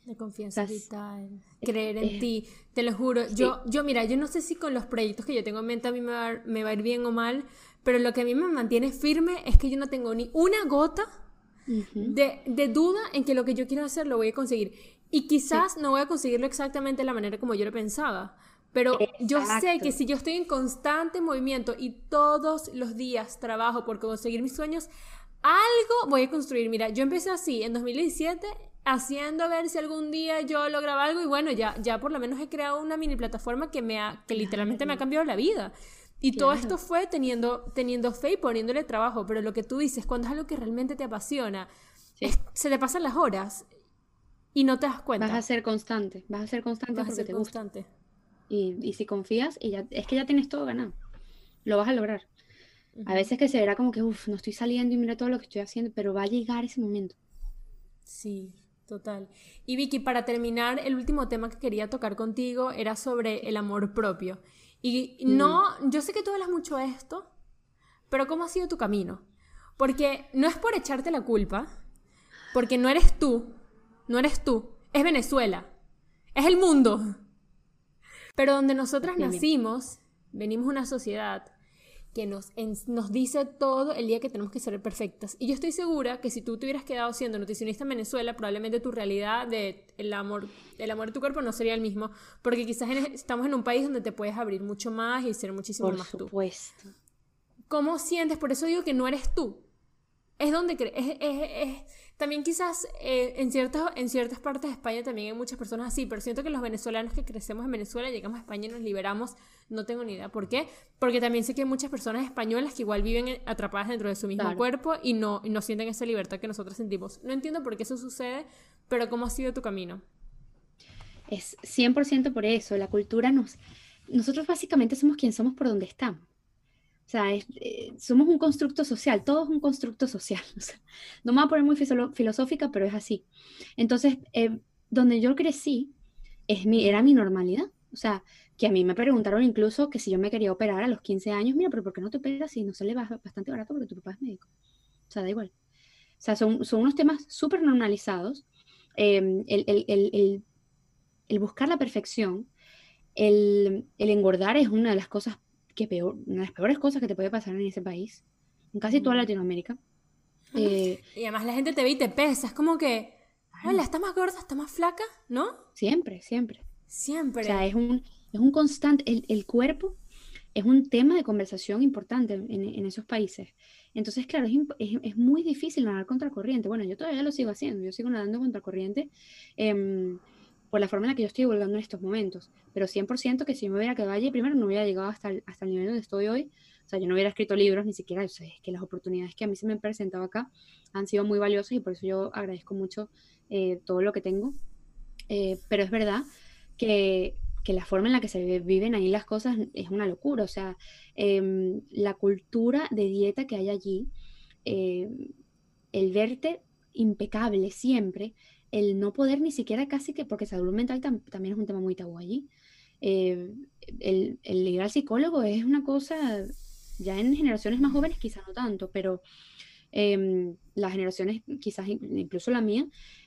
La confianza es vital. Creer en ti, te lo juro. Yo, yo, mira, yo no sé si con los proyectos que yo tengo en mente a mí me va, me va a ir bien o mal, pero lo que a mí me mantiene firme es que yo no tengo ni una gota de, duda en que lo que yo quiero hacer lo voy a conseguir. Y quizás no voy a conseguirlo exactamente de la manera como yo lo pensaba. Pero yo sé que si yo estoy en constante movimiento y todos los días trabajo por conseguir mis sueños, algo voy a construir. Mira, yo empecé así en 2017 haciendo a ver si algún día yo lograba algo y bueno, ya, ya por lo menos he creado una mini plataforma que, me ha, que literalmente me ha cambiado la vida. Y todo esto fue teniendo, teniendo fe y poniéndole trabajo, pero lo que tú dices, cuando es algo que realmente te apasiona, se te pasan las horas y no te das cuenta. Vas a ser constante, vas a ser constante vas a ser constante. Y, y, si confías, y ya, es que ya tienes todo ganado, lo vas a lograr. A veces que se verá como que, uff, no estoy saliendo y mira todo lo que estoy haciendo, pero va a llegar ese momento. Sí, total. Y Vicky, para terminar, el último tema que quería tocar contigo era sobre el amor propio. Y no, yo sé que tú hablas mucho de esto, pero ¿cómo ha sido tu camino? Porque no es por echarte la culpa, porque no eres tú, no eres tú, es Venezuela, es el mundo. Pero donde nosotras nacimos, venimos una sociedad que nos, nos dice todo el día que tenemos que ser perfectas. Y yo estoy segura que si tú te hubieras quedado siendo nutricionista en Venezuela, probablemente tu realidad de el amor, el amor de tu cuerpo no sería el mismo, porque quizás estamos en un país donde te puedes abrir mucho más y ser muchísimo más tú. Por supuesto. ¿Cómo sientes? Por eso digo que no eres tú. Es donde crees, es, es también quizás eh, en, ciertas, en ciertas partes de España también hay muchas personas así, pero siento que los venezolanos que crecemos en Venezuela, llegamos a España y nos liberamos, no tengo ni idea por qué, porque también sé que hay muchas personas españolas que igual viven atrapadas dentro de su mismo cuerpo y no, y no sienten esa libertad que nosotros sentimos. No entiendo por qué eso sucede, pero ¿cómo ha sido tu camino? Es 100% por eso, la cultura nos... Nosotros básicamente somos quien somos por donde estamos. O sea, eh, somos un constructo social, todo es un constructo social. no me voy a poner muy filosófica, pero es así. Entonces, eh, donde yo crecí, es mi, era mi normalidad. O sea, que a mí me preguntaron incluso que si yo me quería operar a los 15 años, mira, pero ¿por qué no te operas si no sale bastante barato porque tu papá es médico? O sea, da igual. O sea, son, son unos temas súper normalizados. Em, el, el, el, el, buscar la perfección, el, engordar es una de las cosas que peor, una de las peores cosas que te puede pasar en ese país, en casi toda Latinoamérica. Eh, y además la gente te ve y te pesa, es como que, Hola, ¿está más gorda? ¿Está más flaca? ¿No? Siempre, siempre. Siempre. O sea, es un, es un constante, el, el cuerpo es un tema de conversación importante en, en esos países. Entonces, claro, es, es, es, muy difícil nadar contra corriente. Bueno, yo todavía lo sigo haciendo, yo sigo nadando contra corriente eh, por la forma en la que yo estoy divulgando en estos momentos. Pero 100% que si me hubiera quedado allí, primero no hubiera llegado hasta el, hasta el nivel donde estoy hoy. O sea, yo no hubiera escrito libros, ni siquiera, o sea, es que las oportunidades que a mí se me han presentado acá han sido muy valiosas y por eso yo agradezco mucho eh, todo lo que tengo. Eh, pero es verdad que que la forma en la que se viven ahí las cosas es una locura. O sea, eh, la cultura de dieta que hay allí, eh, el verte impecable siempre, el no poder ni siquiera casi que, porque salud mental tam también es un tema muy tabú allí, eh, el, el, ir al psicólogo es una cosa, ya en generaciones más jóvenes quizás no tanto, pero em, las generaciones, quizás incluso la mía,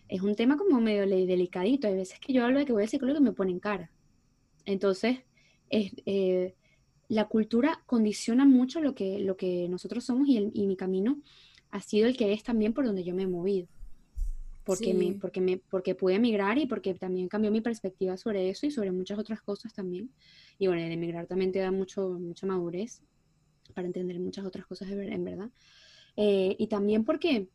es un tema como medio delicadito. Hay veces que yo hablo de que voy al psicólogo y me ponen cara. Entonces, es, eh, la cultura condiciona mucho lo que, lo que nosotros somos y, el, y, mi camino ha sido el que es también por donde yo me he movido. Porque, sí. me, porque, me, porque pude emigrar y porque también cambió mi perspectiva sobre eso y sobre muchas otras cosas también. Y bueno, el emigrar también te da mucho, mucha madurez para entender muchas otras cosas en verdad. Eh, y también porque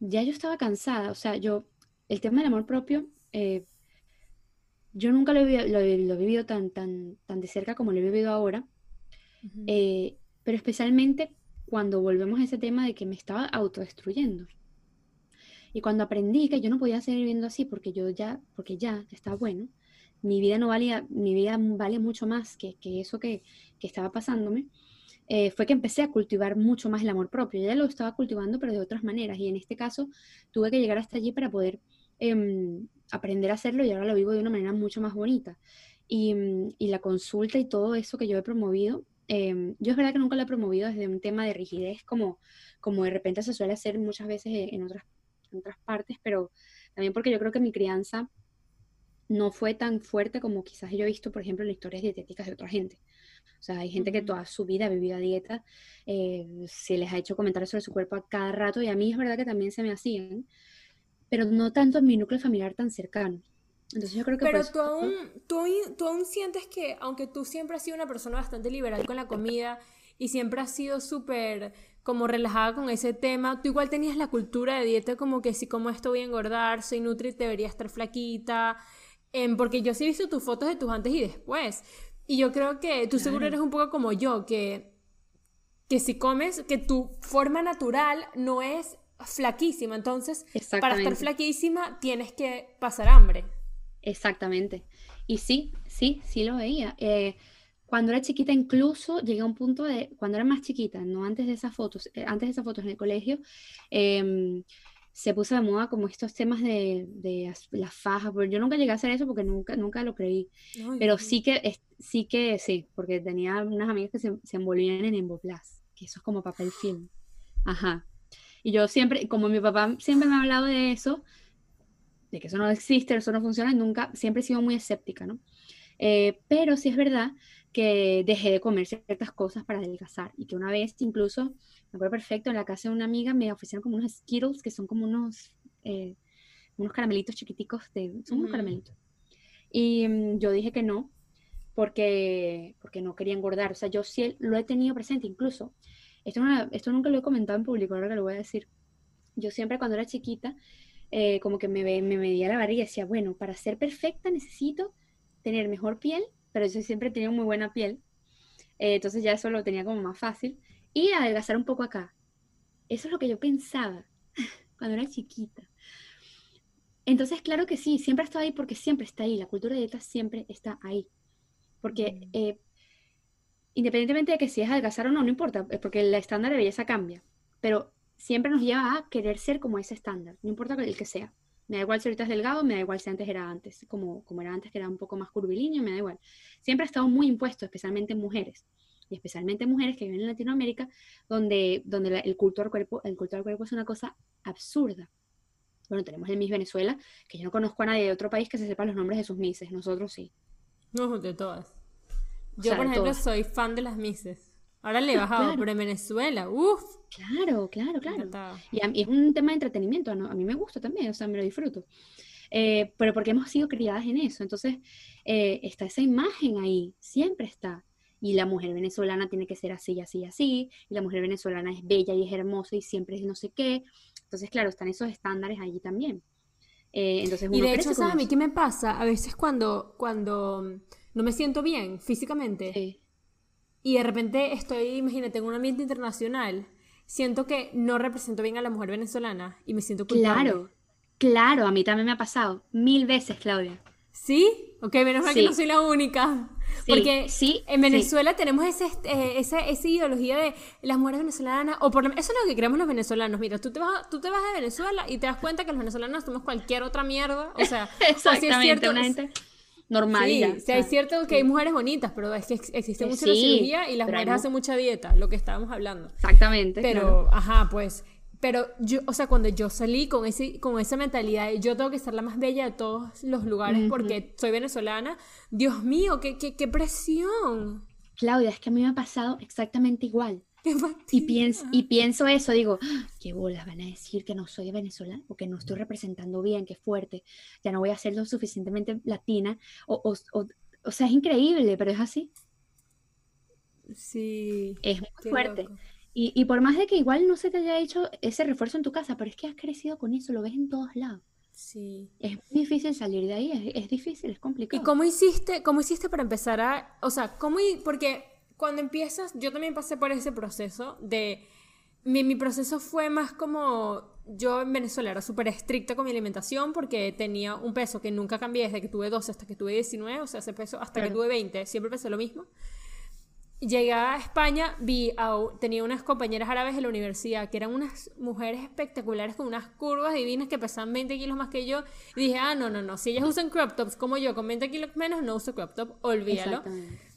ya yo estaba cansada, o sea, yo, el tema del amor propio, eh, yo nunca lo he, lo, lo he, vivido tan, tan, tan de cerca como lo he vivido ahora, uh -huh. eh, pero especialmente cuando volvemos a ese tema de que me estaba autodestruyendo. Y cuando aprendí que yo no podía seguir viviendo así porque yo ya, porque ya, ya estaba bueno, mi vida no valía, mi vida vale mucho más que, que eso que, que, estaba pasándome, eh, fue que empecé a cultivar mucho más el amor propio. Ya lo estaba cultivando, pero de otras maneras. Y en este caso tuve que llegar hasta allí para poder eh, aprender a hacerlo y ahora lo vivo de una manera mucho más bonita. Y, y la consulta y todo eso que yo he promovido, eh, yo es verdad que nunca lo he promovido desde un tema de rigidez como, como de repente se suele hacer muchas veces en otras, en otras partes, pero también porque yo creo que mi crianza no fue tan fuerte como quizás yo he visto, por ejemplo, en historias dietéticas de otra gente. O sea, hay gente que toda su vida ha vivido a dieta, eh, se les ha hecho comentarios sobre su cuerpo a cada rato y a mí es verdad que también se me hacían, pero no tanto en mi núcleo familiar tan cercano. Entonces yo creo que... Pero tú, aún, tú, tú aún sientes que, aunque tú siempre has sido una persona bastante liberal con la comida y siempre has sido súper como relajada con ese tema, tú igual tenías la cultura de dieta como que si como esto voy a engordar, soy nutri, debería estar flaquita, eh, porque yo sí he visto tus fotos de tus antes y después. Y yo creo que tú claro. seguro eres un poco como yo, que, que si comes, que tu forma natural no es flaquísima. Entonces, para estar flaquísima tienes que pasar hambre. Exactamente. Y sí, sí, sí lo veía. Eh, cuando era chiquita, incluso llegué a un punto de, cuando era más chiquita, no antes de esas fotos, eh, antes de esas fotos en el colegio, eh, se puso de moda como estos temas de, de las fajas. Pero yo nunca llegué a hacer eso porque nunca, nunca lo creí. Ay, Pero sí que, sí que sí, porque tenía unas amigas que se, se envolvían en Emboplas, que eso es como papel film. Ajá. Y yo siempre, como mi papá siempre me ha hablado de eso, de que eso no existe, eso no funciona, nunca, siempre he sido muy escéptica, ¿no? Eh, pero sí es verdad que dejé de comer ciertas cosas para adelgazar y que una vez incluso, me acuerdo perfecto, en la casa de una amiga me ofrecieron como unos Skittles, que son como unos, eh, unos caramelitos chiquiticos, de, son unos mm. caramelitos. Y um, yo dije que no, porque, porque no quería engordar, o sea, yo sí lo he tenido presente, incluso esto, no, esto nunca lo he comentado en público, ahora que lo voy a decir. Yo siempre cuando era chiquita, eh, como que me, me medía la barriga y decía, bueno, para ser perfecta necesito tener mejor piel, pero yo siempre tenido muy buena piel. Eh, entonces ya eso lo tenía como más fácil. Y adelgazar un poco acá. Eso es lo que yo pensaba cuando era chiquita. Entonces, claro que sí, siempre ha estado ahí porque siempre está ahí. La cultura de dieta siempre está ahí. Porque mm. eh, independientemente de que si es adelgazar o no, no importa, porque el estándar de belleza cambia, pero siempre nos lleva a querer ser como ese estándar, no importa el que sea. Me da igual si ahorita es delgado, me da igual si antes era antes, como, como era antes que era un poco más curvilíneo, me da igual. Siempre ha estado muy impuesto, especialmente en mujeres, y especialmente mujeres que viven en Latinoamérica, donde, donde la, el, culto al cuerpo, el culto al cuerpo es una cosa absurda. Bueno, tenemos el Miss Venezuela, que yo no conozco a nadie de otro país que se sepa los nombres de sus Misses, nosotros sí. No, de todas. Yo, o sea, por ejemplo, soy fan de las Misses. Ahora le he bajado, pero en Venezuela, uff. Claro, claro, claro. Y a mí es un tema de entretenimiento, ¿no? a mí me gusta también, o sea, me lo disfruto. Eh, pero porque hemos sido criadas en eso. Entonces, eh, está esa imagen ahí, siempre está. Y la mujer venezolana tiene que ser así, así, así. Y la mujer venezolana es bella y es hermosa y siempre es no sé qué. Entonces, claro, están esos estándares allí también. Eh, entonces y de hecho, ¿sabes a mí qué me pasa? A veces cuando, cuando no me siento bien físicamente y de repente estoy, imagínate, en un ambiente internacional, siento que no represento bien a la mujer venezolana y me siento culpable. Claro, claro, a mí también me ha pasado mil veces, Claudia. ¿Sí? Ok, menos mal que no soy la única. Porque sí, en Venezuela tenemos ese, eh, esa, esa, ideología de las mujeres venezolanas, o por eso es lo que creemos los venezolanos. Mira, tú te, vas, tú te vas de Venezuela y te das cuenta que los venezolanos somos cualquier otra mierda. O sea, Exactamente, es cierto, una gente normal. Sí, hay cierto que hay mujeres bonitas, pero es que existe mucha cirugía y las mujeres hacen mucha dieta, lo que estábamos hablando. Exactamente. Pero, ajá, pues pero yo, o sea, cuando yo salí con, ese, con esa mentalidad, yo tengo que ser la más bella de todos los lugares porque soy venezolana, Dios mío, qué, qué, qué presión. Claudia, es que a mí me ha pasado exactamente igual. Y, pienso, y pienso eso, digo, ah, qué bolas van a decir que no soy venezolana o que no estoy representando bien, qué fuerte, ya no voy a ser lo suficientemente latina, o, o, o, o sea, es increíble, pero es así. Sí. Es muy fuerte. Y, y, por más de que igual no se te haya hecho ese refuerzo en tu casa, pero es que has crecido con eso, lo ves en todos lados. Sí. Es difícil salir de ahí, es, difícil, es complicado. ¿Y cómo hiciste, cómo hiciste para empezar a, o sea, cómo, porque cuando empiezas, yo también pasé por ese proceso de, mi, mi proceso fue más como, yo en Venezuela era súper estricta con mi alimentación porque tenía un peso que nunca cambié desde que tuve 12 hasta que tuve 19, o sea, ese peso hasta que tuve 20, siempre pesé lo mismo llegué a España, vi tenía unas compañeras árabes en la universidad que eran unas mujeres espectaculares con unas curvas divinas que pesaban 20 kilos más que yo. Y dije, ah, no, no, no, si ellas usan crop tops como yo con 20 kilos menos, no uso crop top, olvídalo.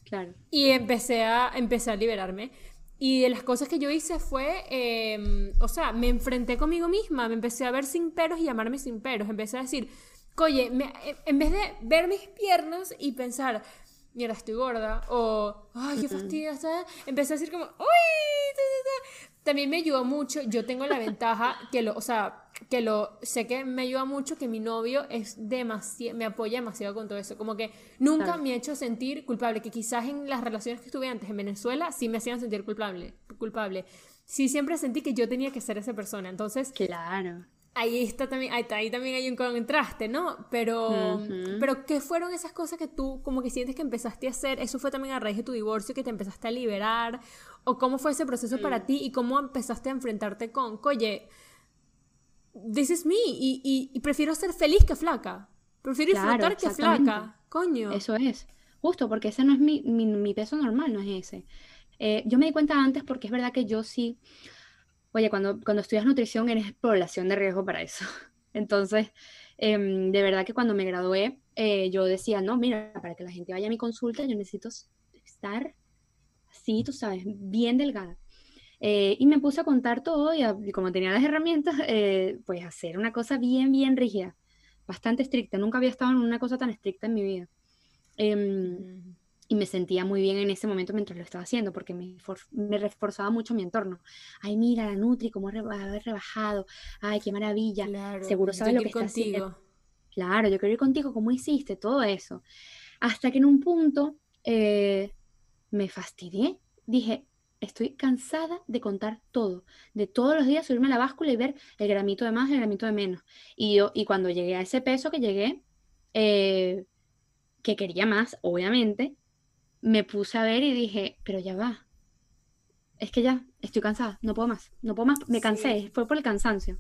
Claro. Y empecé a, empecé a liberarme. Y de las cosas que yo hice fue, em, o sea, me enfrenté conmigo misma, me empecé a ver sin peros y llamarme sin peros. Empecé a decir, oye, en vez de ver mis piernas y pensar, mira, estoy gorda, o, ay, qué fastidio, Empecé a decir como, uy, también me ayudó mucho, yo tengo la ventaja que lo, o sea, que lo, sé que me ayuda mucho que mi novio es demasiado, me apoya demasiado con todo eso, como que nunca me ha hecho sentir culpable, que quizás en las relaciones que estuve antes en Venezuela sí me hacían sentir culpable, culpable. Sí, siempre sentí que yo tenía que ser esa persona, entonces... Claro ahí está también, ahí, ahí, también hay un contraste, ¿no? Pero, pero ¿qué fueron esas cosas que tú como que sientes que empezaste a hacer? ¿Eso fue también a raíz de tu divorcio que te empezaste a liberar? ¿O cómo fue ese proceso para mm. ti y cómo empezaste a enfrentarte con, oye, this is me y, y, prefiero ser feliz que flaca? Prefiero disfrutar que flaca, coño. Eso es, justo porque ese no es mi, mi, mi peso normal, no es ese. Eh, yo me di cuenta antes porque es verdad que yo sí Oye, cuando, cuando estudias nutrición eres población de riesgo para eso. Entonces, em, de verdad que cuando me gradué, eh, yo decía, no, mira, para que la gente vaya a mi consulta, yo necesito estar así, tú sabes, bien delgada. Eh, y me puse a contar todo y, como tenía las herramientas, eh, pues hacer una cosa bien, bien rígida, bastante estricta. Nunca había estado en una cosa tan estricta en mi vida. Em, y me sentía muy bien en ese momento mientras lo estaba haciendo, porque me, me reforzaba mucho mi entorno. Ay, mira, la Nutri, cómo haber rebajado. Ay, qué maravilla. Seguro sabes lo que está haciendo. Claro, yo quiero ir contigo, ¿cómo hiciste? Todo eso. Hasta que en un punto eh, me fastidié. Dije, estoy cansada de contar todo, de todos los días subirme a la báscula y ver el gramito de más, el gramito de menos. Y yo, y cuando llegué a ese peso que llegué, eh, que quería más, obviamente, me puse a ver y dije, pero ya va. Es que ya, estoy cansada, no puedo más, no puedo más, me cansé, fue por el cansancio.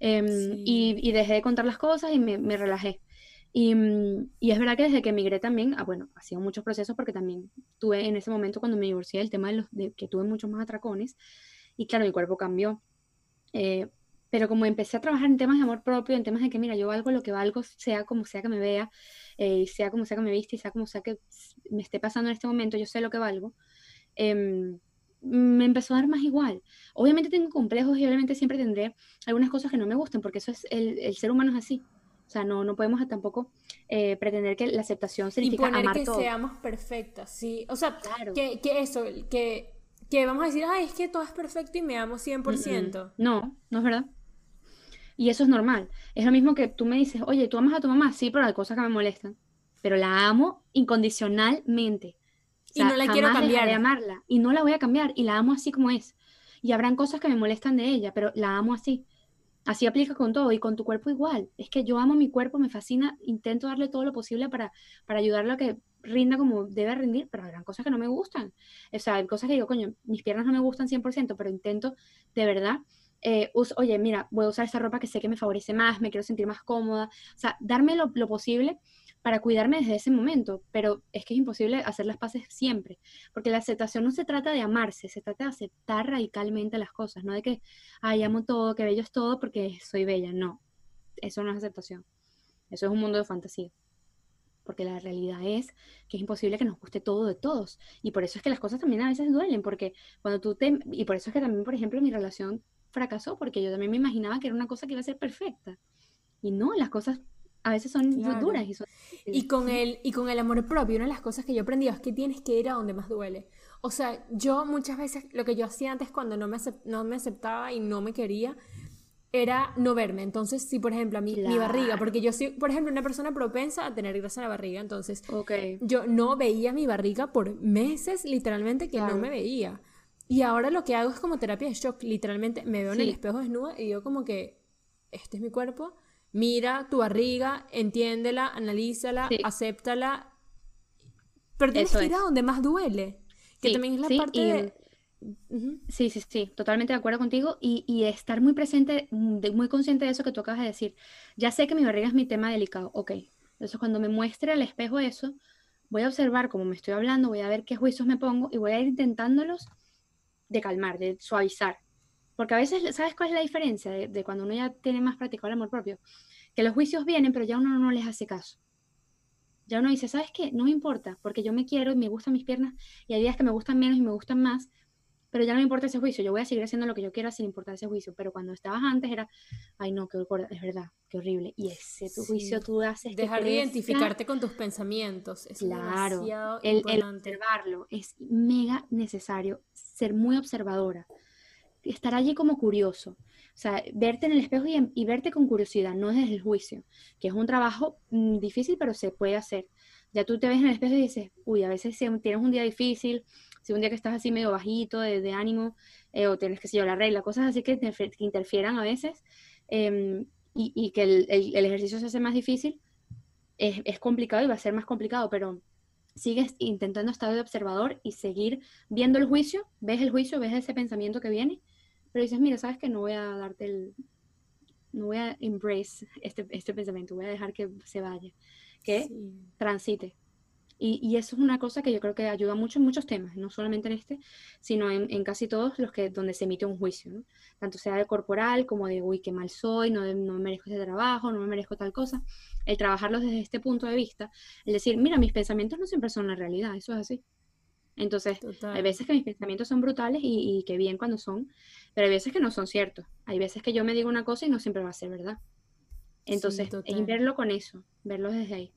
Em, y, dejé de contar las cosas y me, relajé. Y, y, es verdad que desde que emigré también, ah, bueno, ha sido muchos procesos porque también tuve en ese momento cuando me divorcié el tema de, los, que tuve muchos más atracones y claro, mi cuerpo cambió. Eh, pero como empecé a trabajar en temas de amor propio, en temas de que, mira, yo valgo lo que valgo, sea como sea que me vea, eh, sea como sea que me viste, sea como sea que me esté pasando en este momento, yo sé lo que valgo, em, me empezó a dar más igual. Obviamente tengo complejos y obviamente siempre tendré algunas cosas que no me gusten, porque eso es, el, el ser humano es así. O sea, no, no podemos tampoco eh, pretender que la aceptación significa y poner que seamos perfectas, sí. O sea, que, que eso, que que vamos a decir, ay, es que todo es perfecto y me amo 100%. No, no es verdad. Y eso es normal. Es lo mismo que tú me dices, oye, ¿tú amas a tu mamá? Sí, pero hay cosas que me molestan. Pero la amo incondicionalmente. y no la quiero cambiar. de amarla. Y no la voy a cambiar. Y la amo así como es. Y habrán cosas que me molestan de ella, pero la amo así. Así aplica con todo y con tu cuerpo igual. Es que yo amo mi cuerpo, me fascina, intento darle todo lo posible para, para ayudarlo a que rinda como debe rendir, pero habrán cosas que no me gustan. O sea, hay cosas que digo, coño, mis piernas no me gustan 100%, pero intento de verdad, eh, oye, mira, voy a usar esta ropa que sé que me favorece más, me quiero sentir más cómoda. O sea, darme lo posible para cuidarme desde ese momento, pero es que es imposible hacer las paces siempre, porque la aceptación no se trata de amarse, se trata de aceptar radicalmente las cosas, no de que, ay, amo todo, que bello es todo porque soy bella, no, eso no es aceptación, eso es un mundo de fantasía, porque la realidad es que es imposible que nos guste todo de todos, y por eso es que las cosas también a veces duelen, porque cuando tú te, y por eso es que también, por ejemplo, mi relación fracasó, porque yo también me imaginaba que era una cosa que iba a ser perfecta, y no, las cosas a veces son duras y son... Y con, el, y con el amor propio, una de las cosas que yo aprendí es que tienes que ir a donde más duele. O sea, yo muchas veces, lo que yo hacía antes cuando no me, no me aceptaba y no me quería, era no verme. Entonces, si por ejemplo a mí, mi barriga, porque yo soy, por ejemplo, una persona propensa a tener grasa en la barriga, entonces yo no veía mi barriga por meses, literalmente, que no me veía. Y ahora lo que hago es como terapia de shock, literalmente me veo en el espejo desnuda y digo como que, este es mi cuerpo, Mira tu barriga, entiéndela, analízala, acéptala. Pero tienes que ir a donde más duele. Que también es la parte de. Sí, sí, sí, totalmente de acuerdo contigo y, estar muy presente, muy consciente de eso que tú acabas de decir. Ya sé que mi barriga es mi tema delicado, ok. Entonces cuando me muestre al espejo eso, voy a observar cómo me estoy hablando, voy a ver qué juicios me pongo y voy a ir intentándolos de calmar, de suavizar. Porque a veces, ¿sabes cuál es la diferencia de, cuando uno ya tiene más practicado el amor propio? Que los juicios vienen, pero ya uno no les hace caso. Ya uno dice, ¿sabes qué? No me importa, porque yo me quiero y me gustan mis piernas, y hay días que me gustan menos y me gustan más, pero ya no me importa ese juicio, yo voy a seguir haciendo lo que yo quiera sin importar ese juicio, pero cuando estabas antes era, ay no, qué es verdad, qué horrible, y ese tu juicio tú haces... Dejar de identificarte con tus pensamientos, es claro, el, el observarlo, es mega necesario ser muy observadora, estar allí como curioso. O sea, verte en el espejo y, verte con curiosidad, no desde el juicio, que es un trabajo mm, difícil, pero se puede hacer. Ya tú te ves en el espejo y dices, uy, a veces si tienes un día difícil, si un día que estás así medio bajito de, ánimo, eh, o tienes que sé la regla, cosas así que, interfieran a veces, em, y, que el, ejercicio se hace más difícil, es, es complicado y va a ser más complicado, pero sigues intentando estar de observador y seguir viendo el juicio, ves el juicio, ves ese pensamiento que viene pero dices, mira, sabes que no voy a darte el, no voy a embrace este, este pensamiento, voy a dejar que se vaya, que transite. Y, y, eso es una cosa que yo creo que ayuda mucho en muchos temas, no solamente en este, sino en, en casi todos los que donde se emite un juicio, ¿no? tanto sea de corporal como de, uy, qué mal soy, no, no me merezco ese trabajo, no me merezco tal cosa. El trabajarlos desde este punto de vista, el decir, mira, mis pensamientos no siempre son la realidad, eso es así. Entonces, hay veces que mis pensamientos son brutales y, y que bien cuando son, pero hay veces que no son ciertos. Hay veces que yo me digo una cosa y no siempre va a ser verdad. Entonces, es verlo con eso, verlo desde ahí.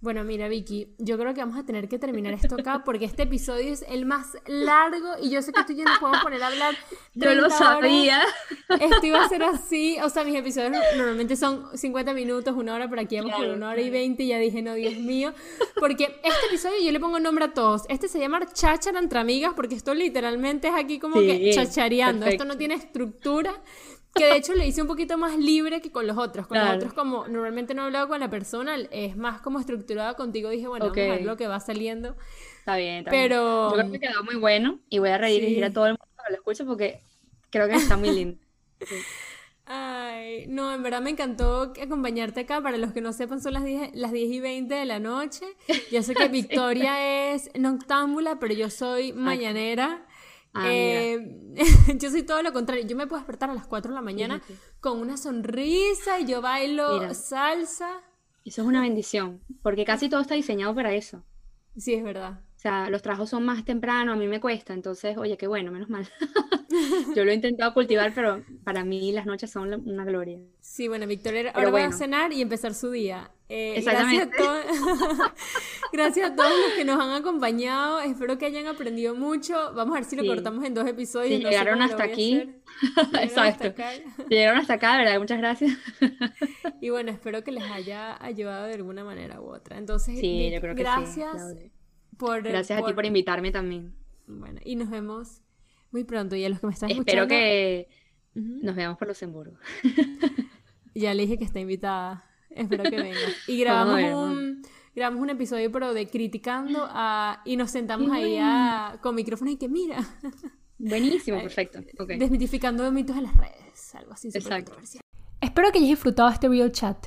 Bueno, mira, Vicky, yo creo que vamos a tener que terminar esto acá porque este episodio es el más largo y yo sé que tú y yo nos podemos poner a hablar. Yo lo sabía. Esto iba a ser así. O sea, mis episodios normalmente son 50 minutos, una hora, pero aquí vamos por una hora y 20 y ya dije, no, Dios mío. Porque este episodio yo le pongo nombre a todos. Este se llama Cháchara entre amigas porque esto literalmente es aquí como que chachareando. Esto no tiene estructura. Que de hecho le hice un poquito más libre que con los otros. Con los otros, como normalmente no he hablado con la persona, es más como estructurado contigo. Dije, bueno, vamos a ver lo que va saliendo. Está bien, está Pero... Yo creo que quedó muy bueno y voy a redirigir a todo el mundo que lo escuche porque creo que está muy lindo. Ay, no, en verdad me encantó acompañarte acá. Para los que no sepan, son las 10, las 10 y 20 de la noche. Yo sé que Victoria es noctámbula, pero yo soy mañanera. Ah, eh, yo soy todo lo contrario. Yo me puedo despertar a las 4 de la mañana con una sonrisa y yo bailo salsa. Eso es una bendición, porque casi todo está diseñado para eso. Sí, es verdad. Sea, los trabajos son más temprano, a mí me cuesta, entonces, oye, qué bueno, menos mal. Yo lo he intentado cultivar, pero para mí las noches son una gloria. Sí, bueno, Victoria ahora va a cenar y empezar su día. Eh, Exactamente. Gracias a, gracias a, todos los que nos han acompañado. Espero que hayan aprendido mucho. Vamos a ver si lo cortamos en dos episodios. Si llegaron hasta aquí. Exacto. Llegaron hasta acá, ¿verdad? Muchas gracias. y bueno, espero que les haya ayudado de alguna manera u otra. Entonces, sí, yo creo que gracias por, gracias a ti por invitarme también. Bueno, y nos vemos muy pronto. Y a los que me están escuchando. Espero que nos veamos por Luxemburgo. ya le dije que está invitada. Espero que venga. Y grabamos un, grabamos un episodio, pero de criticando a. Y nos sentamos ahí con micrófono y que mira. Buenísimo, perfecto. Desmitificando mitos en las redes. Algo así. Exacto. Espero que hayas disfrutado este video chat.